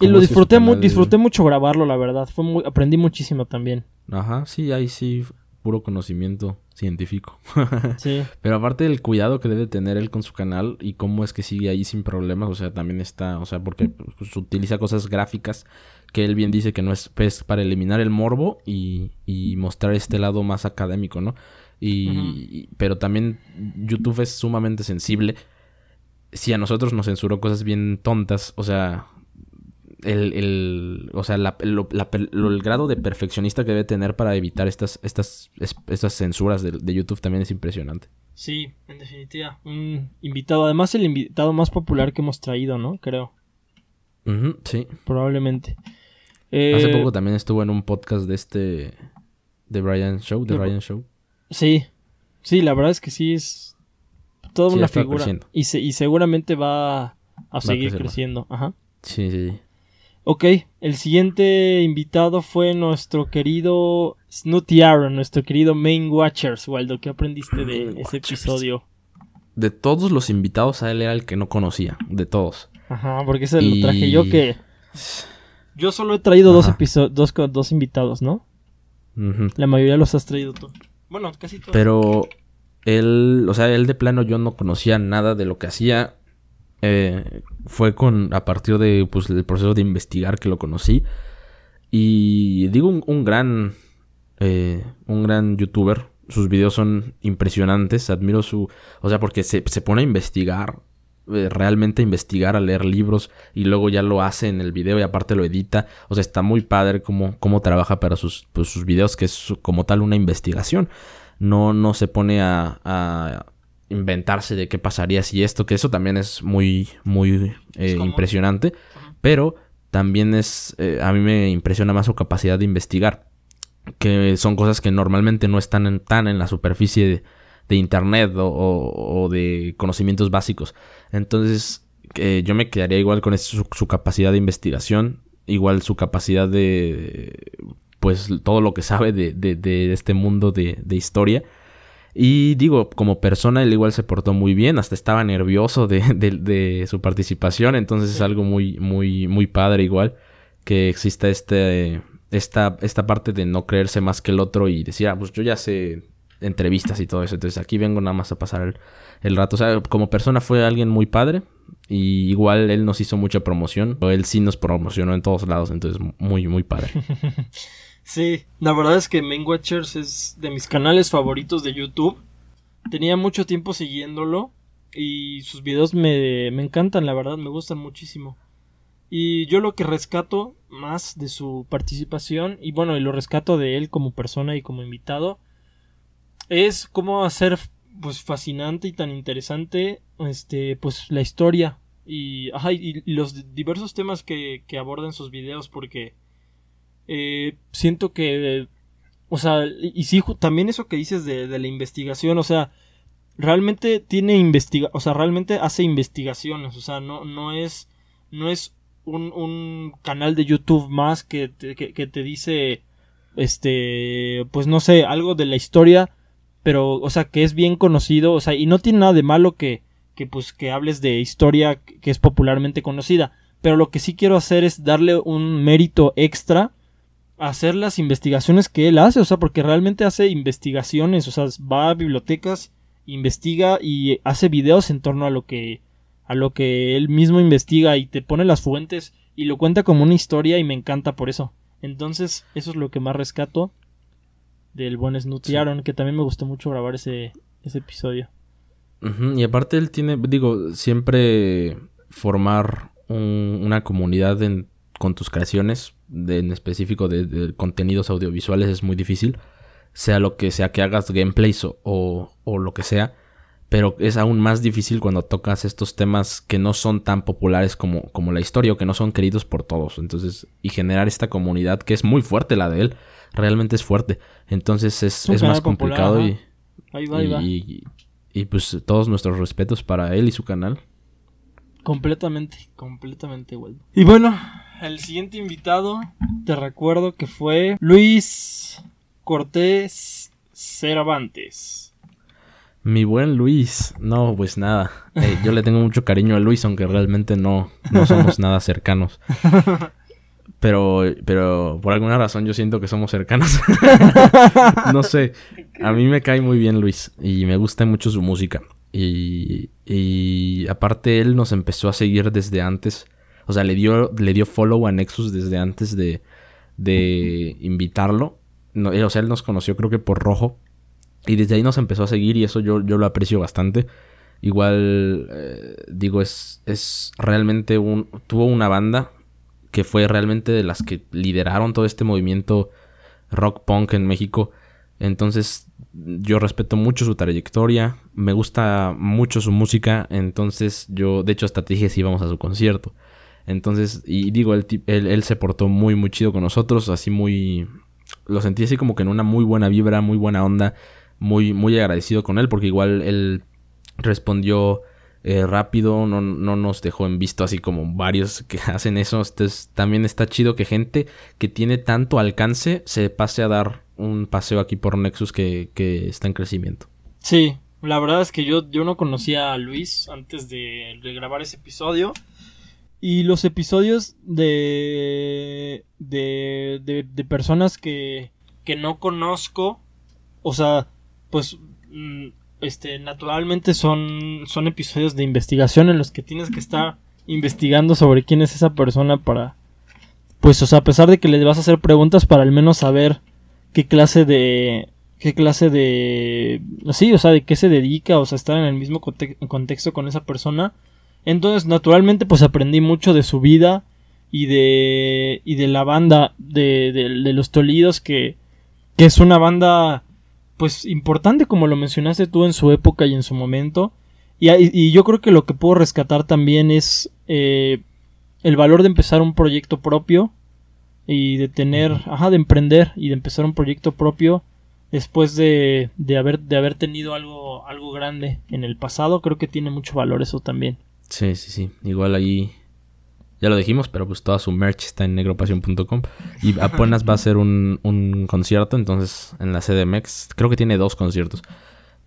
Y lo disfruté, mu disfruté mucho grabarlo, la verdad. Fue muy, aprendí muchísimo también. Ajá, sí, ahí sí, puro conocimiento científico. sí. Pero aparte del cuidado que debe tener él con su canal y cómo es que sigue ahí sin problemas, o sea, también está, o sea, porque pues, utiliza cosas gráficas que él bien dice que no es pues, para eliminar el morbo y, y, mostrar este lado más académico, ¿no? Y, uh -huh. pero también YouTube es sumamente sensible. Si a nosotros nos censuró cosas bien tontas, o sea, el, el, o sea, la, lo, la, lo, el grado de perfeccionista que debe tener para evitar estas, estas, estas censuras de, de, YouTube también es impresionante. Sí, en definitiva. Un invitado, además el invitado más popular que hemos traído, ¿no? Creo. Uh -huh, sí. Probablemente. Eh, Hace poco también estuvo en un podcast de este, de Brian Show, de Brian Show. Sí, sí, la verdad es que sí es toda sí, una figura. Y, se, y seguramente va a va seguir a creciendo. Ajá. Sí, sí. Ok, el siguiente invitado fue nuestro querido Snooty Aaron, nuestro querido Main Watchers, Waldo. ¿Qué aprendiste de Main ese Watchers. episodio? De todos los invitados, a él era el que no conocía, de todos. Ajá, porque ese y... lo traje yo que... Yo solo he traído dos, dos, dos invitados, ¿no? Uh -huh. La mayoría los has traído tú. Bueno, casi todos. Pero él, o sea, él de plano yo no conocía nada de lo que hacía. Eh, fue con a partir de pues el proceso de investigar que lo conocí. Y digo un, gran eh, un gran youtuber. Sus videos son impresionantes. Admiro su o sea porque se, se pone a investigar realmente a investigar a leer libros y luego ya lo hace en el video y aparte lo edita. O sea está muy padre cómo, cómo trabaja para sus, pues, sus videos que es como tal una investigación. No, no se pone a, a inventarse de qué pasaría si esto, que eso también es muy, muy eh, impresionante, pero también es, eh, a mí me impresiona más su capacidad de investigar, que son cosas que normalmente no están en, tan en la superficie de, de internet o, de conocimientos básicos. Entonces, eh, yo me quedaría igual con su, capacidad de investigación, igual su capacidad de, pues, todo lo que sabe de, este mundo de, historia. Y digo, como persona, él igual se portó muy bien, hasta estaba nervioso de, su participación, entonces es algo muy, muy, muy padre igual que exista este, esta, esta parte de no creerse más que el otro y decir, ah, pues yo ya sé entrevistas y todo eso. Entonces aquí vengo nada más a pasar el, rato. O sea, como persona fue alguien muy padre. Y igual él nos hizo mucha promoción. Pero él sí nos promocionó en todos lados. Entonces muy, muy padre. sí, la verdad es que Main Watchers es de mis canales favoritos de YouTube. Tenía mucho tiempo siguiéndolo. Y sus videos me, me encantan, la verdad, me gustan muchísimo. Y yo lo que rescato más de su participación, y bueno, y lo rescato de él como persona y como invitado, es cómo hacer pues fascinante y tan interesante este pues la historia. Y, y, los diversos temas que, que abordan sus videos porque eh, siento que o sea y sí también eso que dices de, la investigación o sea realmente tiene investiga o sea realmente hace investigaciones o sea no no es no es un, un canal de YouTube más que que te dice este pues no sé algo de la historia pero, o sea, que es bien conocido, o sea, y no tiene nada de malo que, que pues, que hables de historia que es popularmente conocida, pero lo que sí quiero hacer es darle un mérito extra a hacer las investigaciones que él hace, o sea, porque realmente hace investigaciones, o sea, va a bibliotecas, investiga y hace videos en torno a lo que a lo que él mismo investiga y te pone las fuentes y lo cuenta como una historia y me encanta por eso. Entonces, eso es lo que más rescato del buen Aaron, que también me gustó mucho grabar ese, ese episodio. Y aparte él tiene, digo, siempre formar una comunidad con tus creaciones, en específico de, contenidos audiovisuales, es muy difícil. Sea lo que sea que hagas gameplays o, o lo que sea. Pero es aún más difícil cuando tocas estos temas que no son tan populares como, como la historia o que no son queridos por todos. Entonces, y generar esta comunidad que es muy fuerte la de él realmente es fuerte. Entonces es, es más complicado y, ahí va, y, y, pues todos nuestros respetos para él y su canal. Completamente, completamente, igual. Y bueno, el siguiente invitado, te recuerdo que fue Luis Cortés Cervantes. Mi buen Luis, no, pues nada. Eh, yo le tengo mucho cariño a Luis, aunque realmente no, no somos nada cercanos. Pero, pero por alguna razón yo siento que somos cercanos. no sé. A mí me cae muy bien Luis y me gusta mucho su música. Y, y aparte él nos empezó a seguir desde antes. O sea, le dio, le dio follow a Nexus desde antes de, de invitarlo. No, o sea, él nos conoció creo que por rojo. Y desde ahí nos empezó a seguir y eso yo, yo lo aprecio bastante. Igual, eh, digo, es, es realmente un... Tuvo una banda que fue realmente de las que lideraron todo este movimiento rock punk en México. Entonces yo respeto mucho su trayectoria, me gusta mucho su música, entonces yo de hecho hasta te dije si íbamos a su concierto. Entonces, y digo, él, él, se portó muy, muy chido con nosotros, así muy... Lo sentí así como que en una muy buena vibra, muy buena onda, muy, muy agradecido con él, porque igual él respondió eh, rápido, no, no, nos dejó en visto así como varios que hacen eso. Entonces también está chido que gente que tiene tanto alcance se pase a dar un paseo aquí por Nexus que, que está en crecimiento. Sí, la verdad es que yo, yo no conocía a Luis antes de, grabar ese episodio. Y los episodios de, de, de, de personas que, que no conozco, o sea, pues mm, este, naturalmente son, son episodios de investigación en los que tienes que estar investigando sobre quién es esa persona para, pues, o sea, a pesar de que le vas a hacer preguntas para al menos saber qué clase de, qué clase de, sí, o sea, de qué se dedica, o sea, estar en el mismo contexto con esa persona. Entonces, naturalmente, pues aprendí mucho de su vida y de, y de la banda de, de, de los Tolidos, que, que es una banda pues importante como lo mencionaste tú en su época y en su momento. Y, yo creo que lo que puedo rescatar también es eh, el valor de empezar un proyecto propio y de tener, ajá, de emprender y de empezar un proyecto propio después de, de, haber, de haber tenido algo, algo grande en el pasado, creo que tiene mucho valor eso también. Sí, sí, sí. Igual ahí ya lo dijimos, pero pues toda su merch está en negropasión.com. Y apenas va a ser un, un, concierto, entonces en la CDMX. Creo que tiene dos conciertos.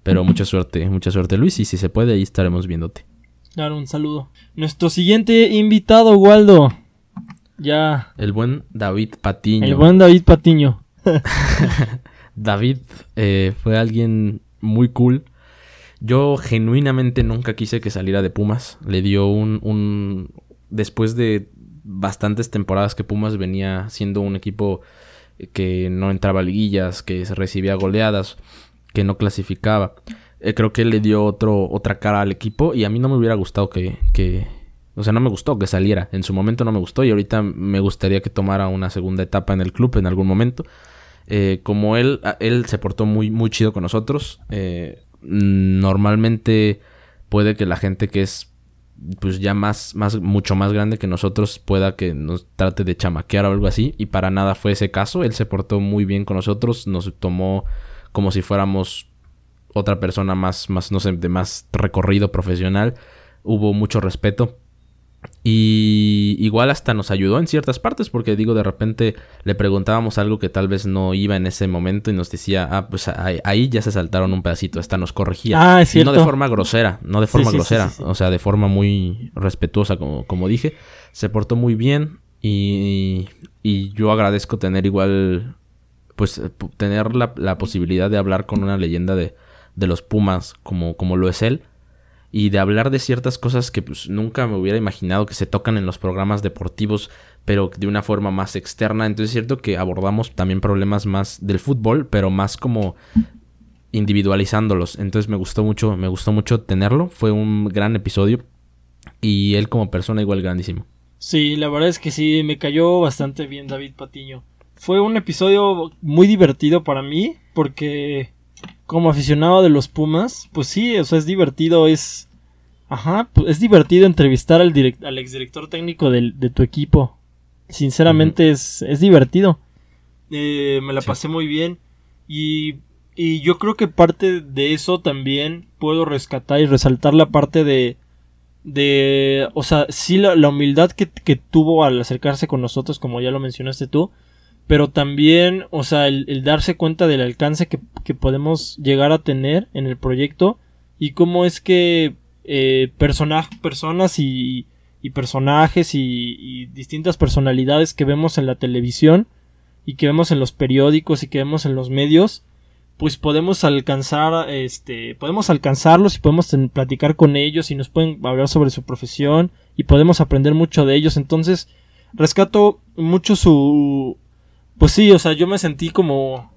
Pero mucha suerte, mucha suerte Luis. Y si se puede, ahí estaremos viéndote. Claro, un saludo. Nuestro siguiente invitado, Waldo. Ya. El buen David Patiño. El buen David Patiño. David eh, fue alguien muy cool. Yo genuinamente nunca quise que saliera de Pumas. Le dio un, un, después de bastantes temporadas que Pumas venía siendo un equipo que no entraba a liguillas, que recibía goleadas, que no clasificaba. Eh, creo que le dio otro, otra cara al equipo y a mí no me hubiera gustado que, que, o sea, no me gustó que saliera. En su momento no me gustó y ahorita me gustaría que tomara una segunda etapa en el club en algún momento. Eh, como él, él se portó muy, muy chido con nosotros. Eh, normalmente puede que la gente que es pues ya más, más, mucho más grande que nosotros pueda que nos trate de chamaquear o algo así. Y para nada fue ese caso. Él se portó muy bien con nosotros. Nos tomó como si fuéramos otra persona más, más, no sé, de más recorrido profesional. Hubo mucho respeto. Y igual hasta nos ayudó en ciertas partes, porque digo, de repente le preguntábamos algo que tal vez no iba en ese momento y nos decía, ah, pues ahí, ya se saltaron un pedacito, hasta nos corregía. Ah, es cierto. no de forma grosera, no de forma grosera, o sea, de forma muy respetuosa, como, como dije. Se portó muy bien y, y yo agradezco tener igual, pues, tener la, la, posibilidad de hablar con una leyenda de, de los Pumas como, como lo es él y de hablar de ciertas cosas que pues nunca me hubiera imaginado que se tocan en los programas deportivos, pero de una forma más externa. Entonces es cierto que abordamos también problemas más del fútbol, pero más como individualizándolos. Entonces me gustó mucho, me gustó mucho tenerlo. Fue un gran episodio y él como persona igual grandísimo. Sí, la verdad es que sí, me cayó bastante bien David Patiño. Fue un episodio muy divertido para mí porque como aficionado de los Pumas, pues sí, o sea, es divertido, es... Ajá, pues es divertido entrevistar al, direct, al exdirector técnico de, de tu equipo. Sinceramente es, es divertido. Eh, me la pasé muy bien. Y, y yo creo que parte de eso también puedo rescatar y resaltar la parte de... De... O sea, sí la, la humildad que, que tuvo al acercarse con nosotros, como ya lo mencionaste tú pero también, o sea, el, darse cuenta del alcance que, podemos llegar a tener en el proyecto y cómo es que eh, personas y, y personajes y, y, distintas personalidades que vemos en la televisión y que vemos en los periódicos y que vemos en los medios, pues podemos alcanzar, este, podemos alcanzarlos y podemos platicar con ellos y nos pueden hablar sobre su profesión y podemos aprender mucho de ellos. Entonces, rescato mucho su, pues sí, o sea, yo me sentí como.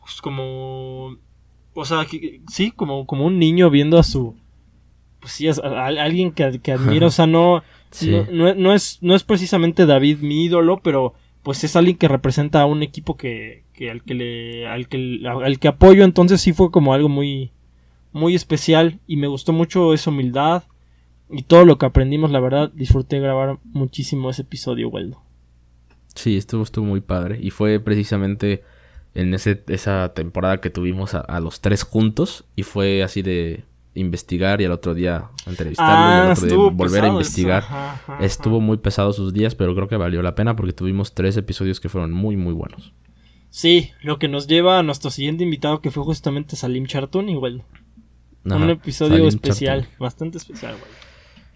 Pues como. O sea, sí, como, como un niño viendo a su. Pues sí, a, alguien que, que admiro. o sea, no, no, es, no es precisamente David mi ídolo, pero pues es alguien que representa a un equipo que, que al que le. Al que, al que apoyo. Entonces sí fue como algo muy. Muy especial. Y me gustó mucho esa humildad. Y todo lo que aprendimos, la verdad, disfruté grabar muchísimo ese episodio, Waldo. Sí, estuvo, estuvo muy padre. Y fue precisamente en ese, esa temporada que tuvimos a, los tres juntos. Y fue así de investigar y al otro día entrevistarlo y al ah, otro día volver a investigar. Estuvo muy pesado sus días, pero creo que valió la pena porque tuvimos tres episodios que fueron muy, muy buenos. Sí, lo que nos lleva a nuestro siguiente invitado que fue justamente Salim Chartun bueno. un episodio especial, bastante especial, güey.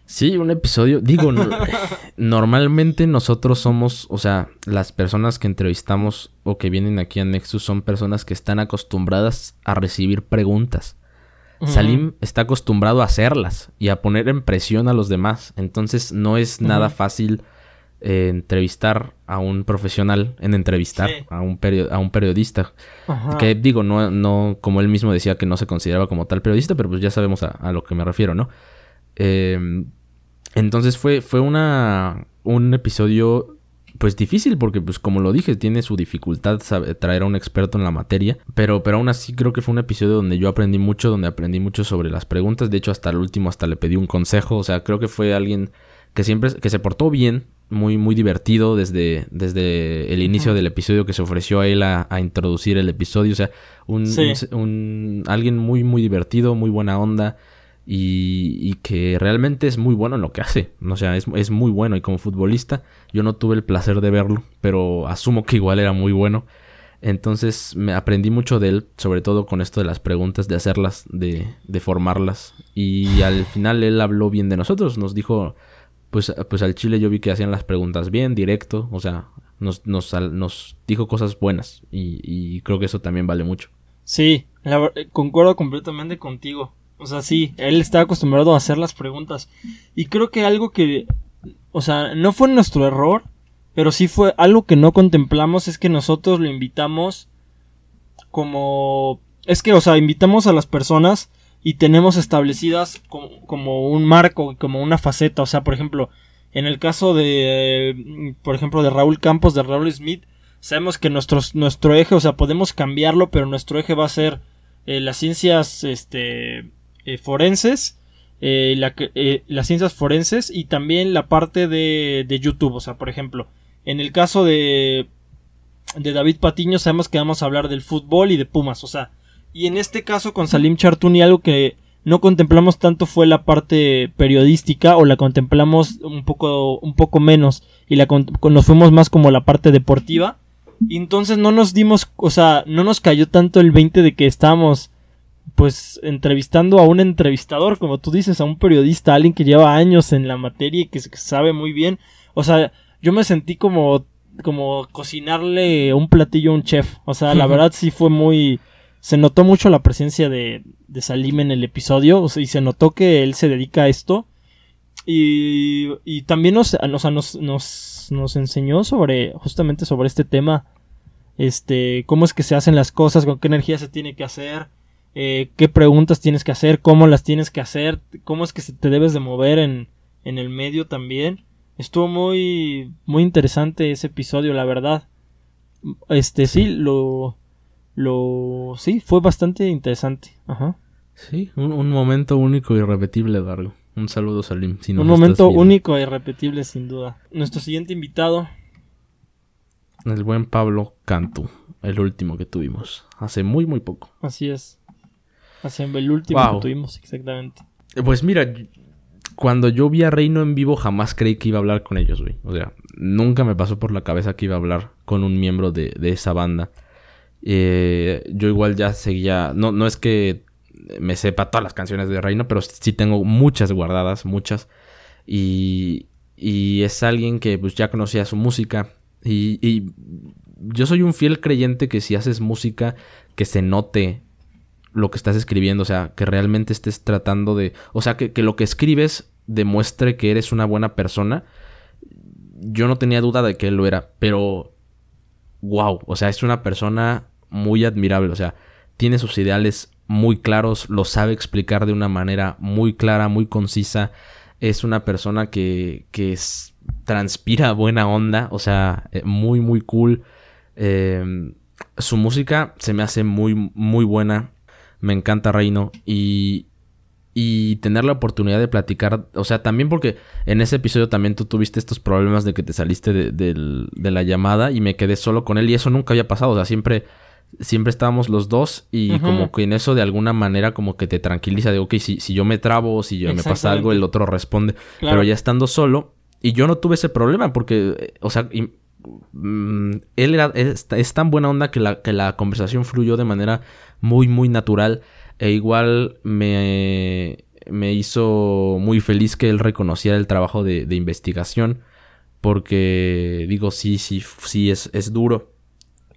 Sí, un episodio. Digo, normalmente nosotros somos, o sea, las personas que entrevistamos o que vienen aquí a Nexus son personas que están acostumbradas a recibir preguntas. Salim está acostumbrado a hacerlas y a poner en presión a los demás. Entonces no es nada fácil eh, entrevistar a un profesional en entrevistar a, un a un periodista. Que digo, no, no, como él mismo decía que no se consideraba como tal periodista, pero pues ya sabemos a, a lo que me refiero, ¿no? Eh, entonces fue, fue una, un episodio pues difícil porque pues como lo dije tiene su dificultad traer a un experto en la materia pero pero aún así creo que fue un episodio donde yo aprendí mucho donde aprendí mucho sobre las preguntas. De hecho hasta el último hasta le pedí un consejo. O sea creo que fue alguien que siempre que se portó bien muy, muy divertido desde, desde el inicio del episodio que se ofreció a él a, introducir el episodio. O sea, un, un, alguien muy, muy divertido, muy buena onda y, que realmente es muy bueno en lo que hace. O sea, es, es, muy bueno y como futbolista yo no tuve el placer de verlo, pero asumo que igual era muy bueno. Entonces me aprendí mucho de él, sobre todo con esto de las preguntas, de hacerlas, de, de formarlas. Y al final él habló bien de nosotros, nos dijo, pues, pues al Chile yo vi que hacían las preguntas bien, directo, o sea, nos, nos, dijo cosas buenas y, y, creo que eso también vale mucho. Sí, concuerdo completamente contigo. O sea, sí, él está acostumbrado a hacer las preguntas. Y creo que algo que, o sea, no fue nuestro error, pero sí fue algo que no contemplamos es que nosotros lo invitamos como... Es que, o sea, invitamos a las personas y tenemos establecidas como, un marco, como una faceta. O sea, por ejemplo, en el caso de, por ejemplo, de Raúl Campos, de Raúl Smith, sabemos que nuestro eje, o sea, podemos cambiarlo, pero nuestro eje va a ser eh, las ciencias este, eh, forenses eh, las ciencias forenses y también la parte de, de, YouTube. O sea, por ejemplo, en el caso de, de David Patiño sabemos que vamos a hablar del fútbol y de Pumas, o sea, y en este caso con Salim Chartuni algo que no contemplamos tanto fue la parte periodística o la contemplamos un poco un poco menos y la nos fuimos más como la parte deportiva y entonces no nos dimos, o sea, no nos cayó tanto el 20 de que estábamos pues entrevistando a un entrevistador, como tú dices, a un periodista, alguien que lleva años en la materia y que sabe muy bien. O sea, yo me sentí como, como cocinarle un platillo a un chef. O sea, la verdad sí fue muy... Se notó mucho la presencia de, de Salim en el episodio o sea, y se notó que él se dedica a esto. Y, y también nos, nos, nos, nos enseñó sobre, justamente sobre este tema, este, cómo es que se hacen las cosas, con qué energía se tiene que hacer, eh, qué preguntas tienes que hacer, cómo las tienes que hacer, cómo es que te debes de mover en, en el medio también. Estuvo muy, muy interesante ese episodio, la verdad. Este, sí, lo, lo, sí, fue bastante interesante. Ajá. Sí, un, momento único y irrepetible, Dargo. Un saludo, Salim. un momento único e irrepetible, sin duda. Nuestro siguiente invitado. El buen Pablo Cantu, el último que tuvimos. Hace muy, muy poco. Así es. Hace el último que tuvimos, exactamente. Pues mira, cuando yo vi a Reino en vivo jamás creí que iba a hablar con ellos, güey. O sea, nunca me pasó por la cabeza que iba a hablar con un miembro de, esa banda. Eh, yo igual ya seguía, no, no es que me sepa todas las canciones de Reino, pero sí tengo muchas guardadas, muchas. Y, y es alguien que pues ya conocía su música. Y, y yo soy un fiel creyente que si haces música que se note lo que estás escribiendo, o sea, que realmente estés tratando de, o sea, que, lo que escribes demuestre que eres una buena persona. Yo no tenía duda de que él lo era, pero wow, o sea, es una persona muy admirable, o sea, tiene sus ideales muy claros, lo sabe explicar de una manera muy clara, muy concisa. Es una persona que, que transpira buena onda, o sea, eh, muy, muy cool. Em, su música se me hace muy, muy buena me encanta Reino y, y tener la oportunidad de platicar, o sea, también porque en ese episodio también tú tuviste estos problemas de que te saliste de, la llamada y me quedé solo con él y eso nunca había pasado, o sea, siempre, siempre estábamos los dos y como que en eso de alguna manera como que te tranquiliza de, ok, si, si yo me trabo, si yo me pasa algo, el otro responde, pero ya estando solo y yo no tuve ese problema porque, o sea, mm, él era, es, es, tan buena onda que la, que la conversación fluyó de manera muy, muy natural. E igual me, me hizo muy feliz que él reconociera el trabajo de, investigación. Porque digo, sí, sí, sí, es, es duro.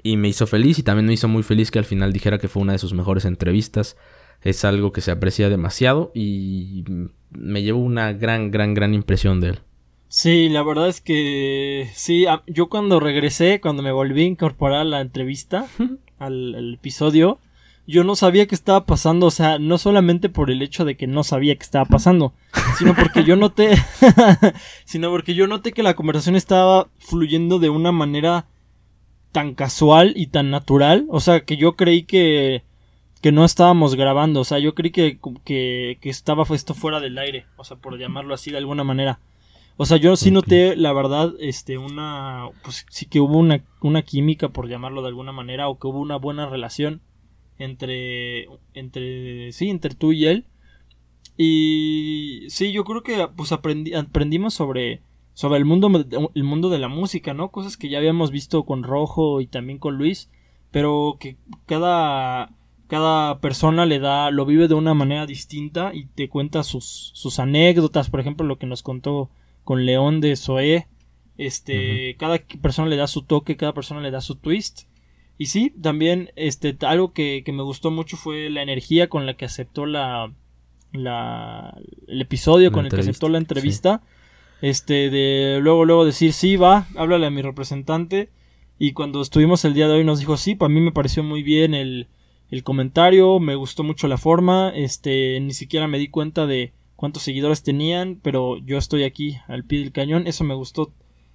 Y me hizo feliz y también me hizo muy feliz que al final dijera que fue una de sus mejores entrevistas. Es algo que se aprecia demasiado y me llevo una gran, gran, gran impresión de él. Sí, la verdad es que sí, yo cuando regresé, cuando me volví a incorporar a la entrevista, al episodio, yo no sabía qué estaba pasando, o sea, no solamente por el hecho de que no sabía qué estaba pasando, sino porque yo noté, sino porque yo noté que la conversación estaba fluyendo de una manera tan casual y tan natural, o sea, que yo creí que, que no estábamos grabando, o sea, yo creí que, que, que estaba esto fuera del aire, o sea, por llamarlo así de alguna manera. O sea, yo sí noté, la verdad, este, una, pues sí que hubo una, una química, por llamarlo de alguna manera, o que hubo una buena relación entre, entre, sí, entre tú y él. Y sí, yo creo que pues aprendi- aprendimos sobre, sobre el mundo, el mundo de la música, ¿no? Cosas que ya habíamos visto con Rojo y también con Luis, pero que cada, cada persona le da, lo vive de una manera distinta y te cuenta sus, sus anécdotas, por ejemplo, lo que nos contó con León de Zoé. Este, cada persona le da su toque, cada persona le da su twist. Y sí, también este, algo que, que me gustó mucho fue la energía con la que aceptó la, la el episodio, La con el que aceptó la entrevista. Este, de luego, luego decir, sí, va, háblale a mi representante. Y cuando estuvimos el día de hoy nos dijo, sí, para mí me pareció muy bien el, el comentario, me gustó mucho la forma, este, ni siquiera me di cuenta de cuántos seguidores tenían, pero yo estoy aquí al pie del cañón, eso me gustó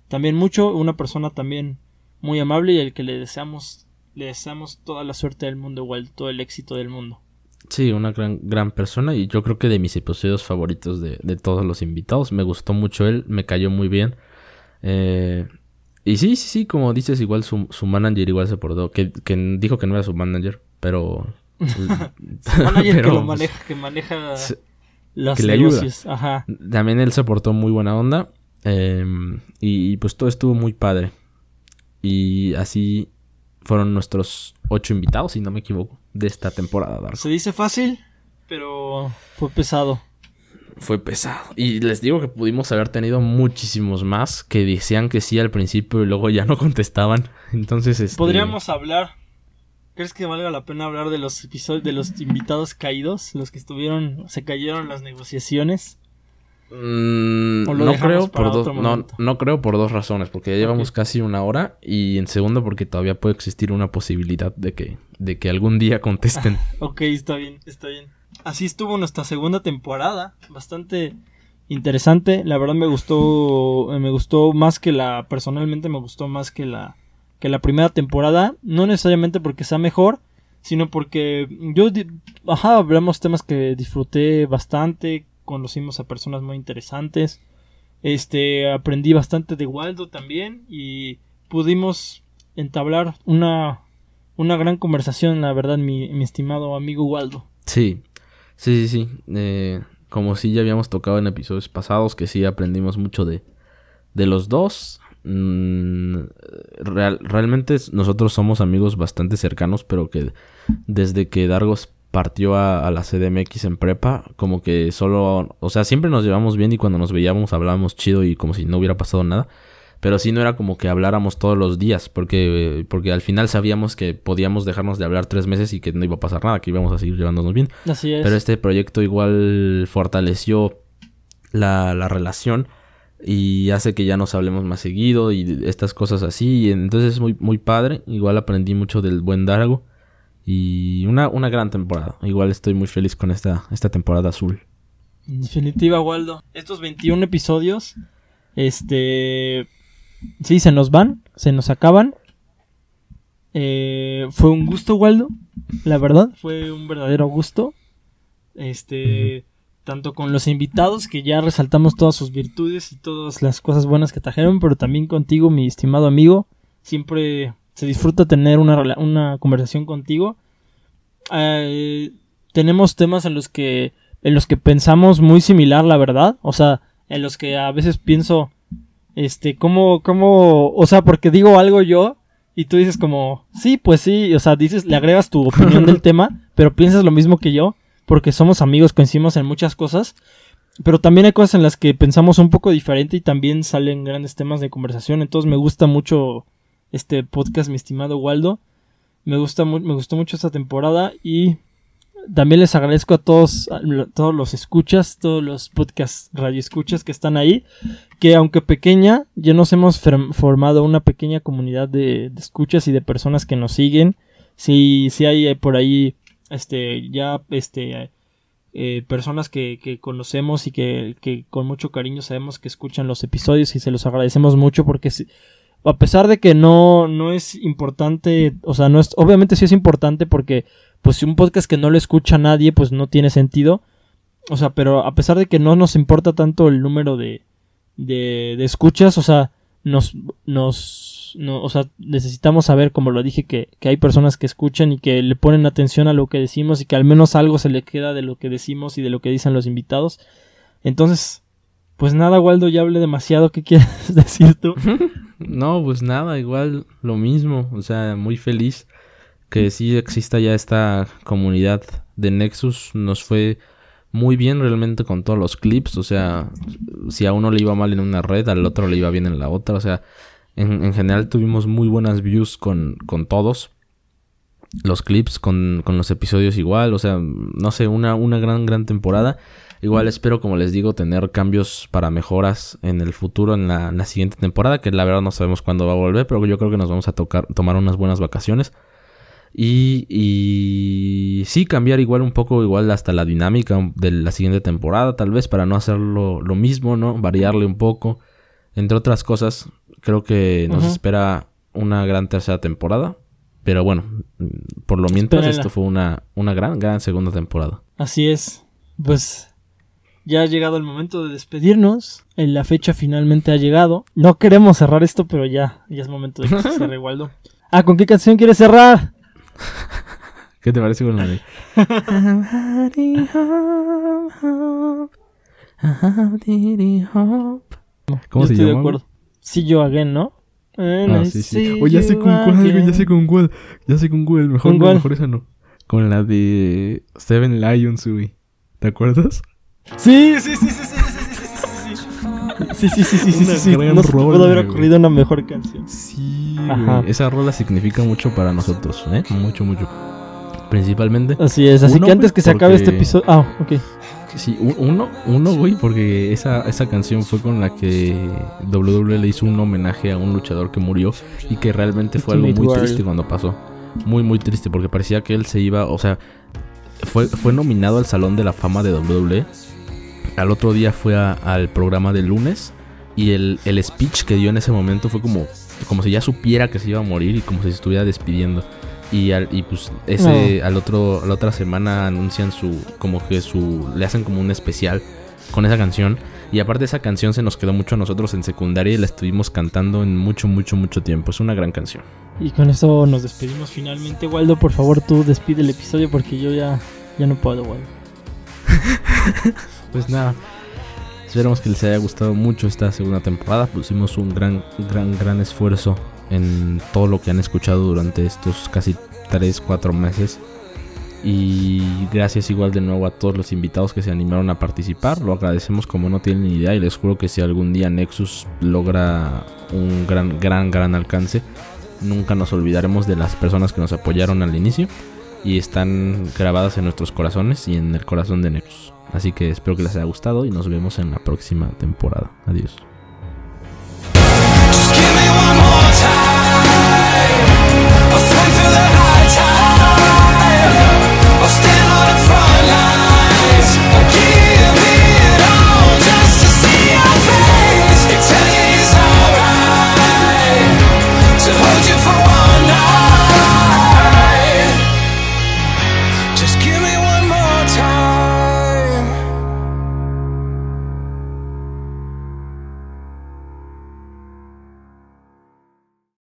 también mucho, una persona también muy amable y al que le deseamos, le deseamos toda la suerte del mundo, igual todo el éxito del mundo. Sí, una gran, gran persona y yo creo que de mis episodios favoritos de, de todos los invitados. Me gustó mucho él, me cayó muy bien. Eh, y sí, sí, sí, como dices, igual su, su manager igual se portó, que, que dijo que no era su manager, pero... Manager que lo maneja, que maneja se- los que le ajá. También él se portó muy buena onda. eh, y, y pues todo estuvo muy padre. Y así fueron nuestros ocho invitados, si no me equivoco, de esta temporada. Se dice fácil, pero fue pesado. Fue pesado. Y les digo que pudimos haber tenido muchísimos más que decían que sí al principio y luego ya no contestaban. Entonces, este... Podríamos hablar. ¿Crees que valga la pena hablar de los episodios de los invitados caídos? Los que estuvieron, se cayeron las negociaciones. Mm, ¿O lo no creo por dos no, no creo por dos razones porque ya llevamos casi una hora y en segundo porque todavía puede existir una posibilidad de que de que algún día contesten Ok, está bien, está bien. Así estuvo nuestra segunda temporada. Bastante interesante. La verdad me gustó. Me gustó más que la. Personalmente me gustó más que la. Que la primera temporada. No necesariamente porque sea mejor. Sino porque yo. Ajá, hablamos temas que disfruté bastante. Conocimos a personas muy interesantes. Este. Aprendí bastante de Waldo también. Y pudimos entablar una. Una gran conversación, la verdad, mi, estimado amigo Waldo. Sí, sí, sí, sí. Eh, como sí ya habíamos tocado en episodios pasados, que sí aprendimos mucho de, de los dos. Mm, real- realmente nosotros somos amigos bastante cercanos, pero que desde que Dargos partió a, a la CDMX en prepa, como que solo, o sea, siempre nos llevamos bien y cuando nos veíamos hablábamos chido y como si no hubiera pasado nada. Pero sí no era como que habláramos todos los días, porque, porque al final sabíamos que podíamos dejarnos de hablar tres meses y que no iba a pasar nada, que íbamos a seguir llevándonos bien. Así es. Pero este proyecto igual fortaleció la, la relación y hace que ya nos hablemos más seguido y estas cosas así. y entonces es muy, muy padre. Igual aprendí mucho del buen Dargo. Y una, una gran temporada. Igual estoy muy feliz con esta, esta temporada azul. En definitiva, Waldo. Estos 21 episodios, este... Sí, se nos van, se nos acaban. Eh, fue un gusto, Waldo. La verdad, fue un verdadero gusto. Este... Tanto con los invitados, que ya resaltamos todas sus virtudes y todas las cosas buenas que trajeron, pero también contigo, mi estimado amigo. Siempre se disfruta tener una, una conversación contigo. Eh, tenemos temas en los que en los que pensamos muy similar, la verdad. O sea, en los que a veces pienso, este, cómo, cómo, o sea, porque digo algo yo y tú dices como, sí, pues sí, o sea, dices, le agregas tu opinión del tema, pero piensas lo mismo que yo, porque somos amigos, coincidimos en muchas cosas. Pero también hay cosas en las que pensamos un poco diferente y también salen grandes temas de conversación. Entonces me gusta mucho este podcast, mi estimado Waldo. Me gusta me gustó mucho esta temporada y también les agradezco a todos, todos los escuchas, todos los podcast radio escuchas que están ahí, que aunque pequeña, ya nos hemos formado una pequeña comunidad de, escuchas y de personas que nos siguen. Si, si hay eh, por ahí, este, ya, este, eh, personas que, que conocemos y que, que con mucho cariño sabemos que escuchan los episodios y se los agradecemos mucho porque si- a pesar de que no, no es importante, o sea, no es, obviamente sí es importante porque pues si un podcast que no lo escucha nadie, pues no tiene sentido. O sea, pero a pesar de que no nos importa tanto el número de, de, de escuchas, o sea, nos, nos, no, o sea, necesitamos saber, como lo dije, que, que hay personas que escuchan y que le ponen atención a lo que decimos y que al menos algo se le queda de lo que decimos y de lo que dicen los invitados. Entonces, pues nada, Waldo, ya hablé demasiado. ¿Qué quieres decir tú? No, pues nada, igual lo mismo. O sea, muy feliz que sí exista ya esta comunidad de Nexus. Nos fue muy bien realmente con todos los clips. O sea, si a uno le iba mal en una red, al otro le iba bien en la otra. O sea, en, general tuvimos muy buenas views con, con todos. Los clips, con, con, los episodios igual. O sea, no sé, una, una gran, gran temporada. Igual espero, como les digo, tener cambios para mejoras en el futuro, en la, siguiente temporada, que la verdad no sabemos cuándo va a volver, pero yo creo que nos vamos a tocar, tomar unas buenas vacaciones. Y, y sí, cambiar igual un poco, igual hasta la dinámica de la siguiente temporada, tal vez, para no hacerlo lo mismo, ¿no? Variarle un poco. Entre otras cosas, creo que nos espera una gran tercera temporada. Pero bueno, por lo mientras, esto fue una, una gran, gran segunda temporada. Así es. Pues ya ha llegado el momento de despedirnos. La fecha finalmente ha llegado. No queremos cerrar esto, pero ya, ya es momento de que se cierre, Waldo. Ah, ¿con qué canción quieres cerrar? ¿Qué te parece con la de? ¿Cómo se llama? De acuerdo. Sí, yo again, ¿no? Ah, sí, sí. O ya sé con cuál, ya sé con cuál. Ya sé con cuál. Mejor no, mejor esa no. Con la de Seven Lions, güey. ¿Te acuerdas? Sí, sí, sí, sí, sí, sí, sí, sí, sí, sí, sí, sí, sí, No pudo haber ocurrido una mejor canción. Sí, güey. Esa rola significa mucho para nosotros, ¿eh? Mucho, mucho. Principalmente. Así es, así que antes que se acabe este episodio. Ah, ok. Sí, uno, uno, güey, porque esa, esa canción fue con la que WWE le hizo un homenaje a un luchador que murió y que realmente fue algo muy triste cuando pasó. Muy, muy triste, porque parecía que él se iba, o sea, fue, fue nominado al Salón de la Fama de WWE al otro día fue al programa del lunes y el, speech que dio en ese momento fue como, como si ya supiera que se iba a morir y como si se estuviera despidiendo. Y, al, y pues ese al otro la otra semana anuncian su como que su le hacen como un especial con esa canción y aparte esa canción se nos quedó mucho a nosotros en secundaria y la estuvimos cantando en mucho mucho mucho tiempo. Es una gran canción. Y con eso nos despedimos finalmente. Waldo, por favor, tú despide el episodio porque yo ya ya no puedo, Waldo. pues nada. Esperamos que les haya gustado mucho esta segunda temporada. Pusimos un gran, gran, gran esfuerzo en todo lo que han escuchado durante estos casi 3, 4 meses. Y gracias igual de nuevo a todos los invitados que se animaron a participar. Lo agradecemos como no tienen ni idea y les juro que si algún día Nexus logra un gran, gran, gran alcance, nunca nos olvidaremos de las personas que nos apoyaron al inicio y están grabadas en nuestros corazones y en el corazón de Nexus. Así que espero que les haya gustado y nos vemos en la próxima temporada. Adiós.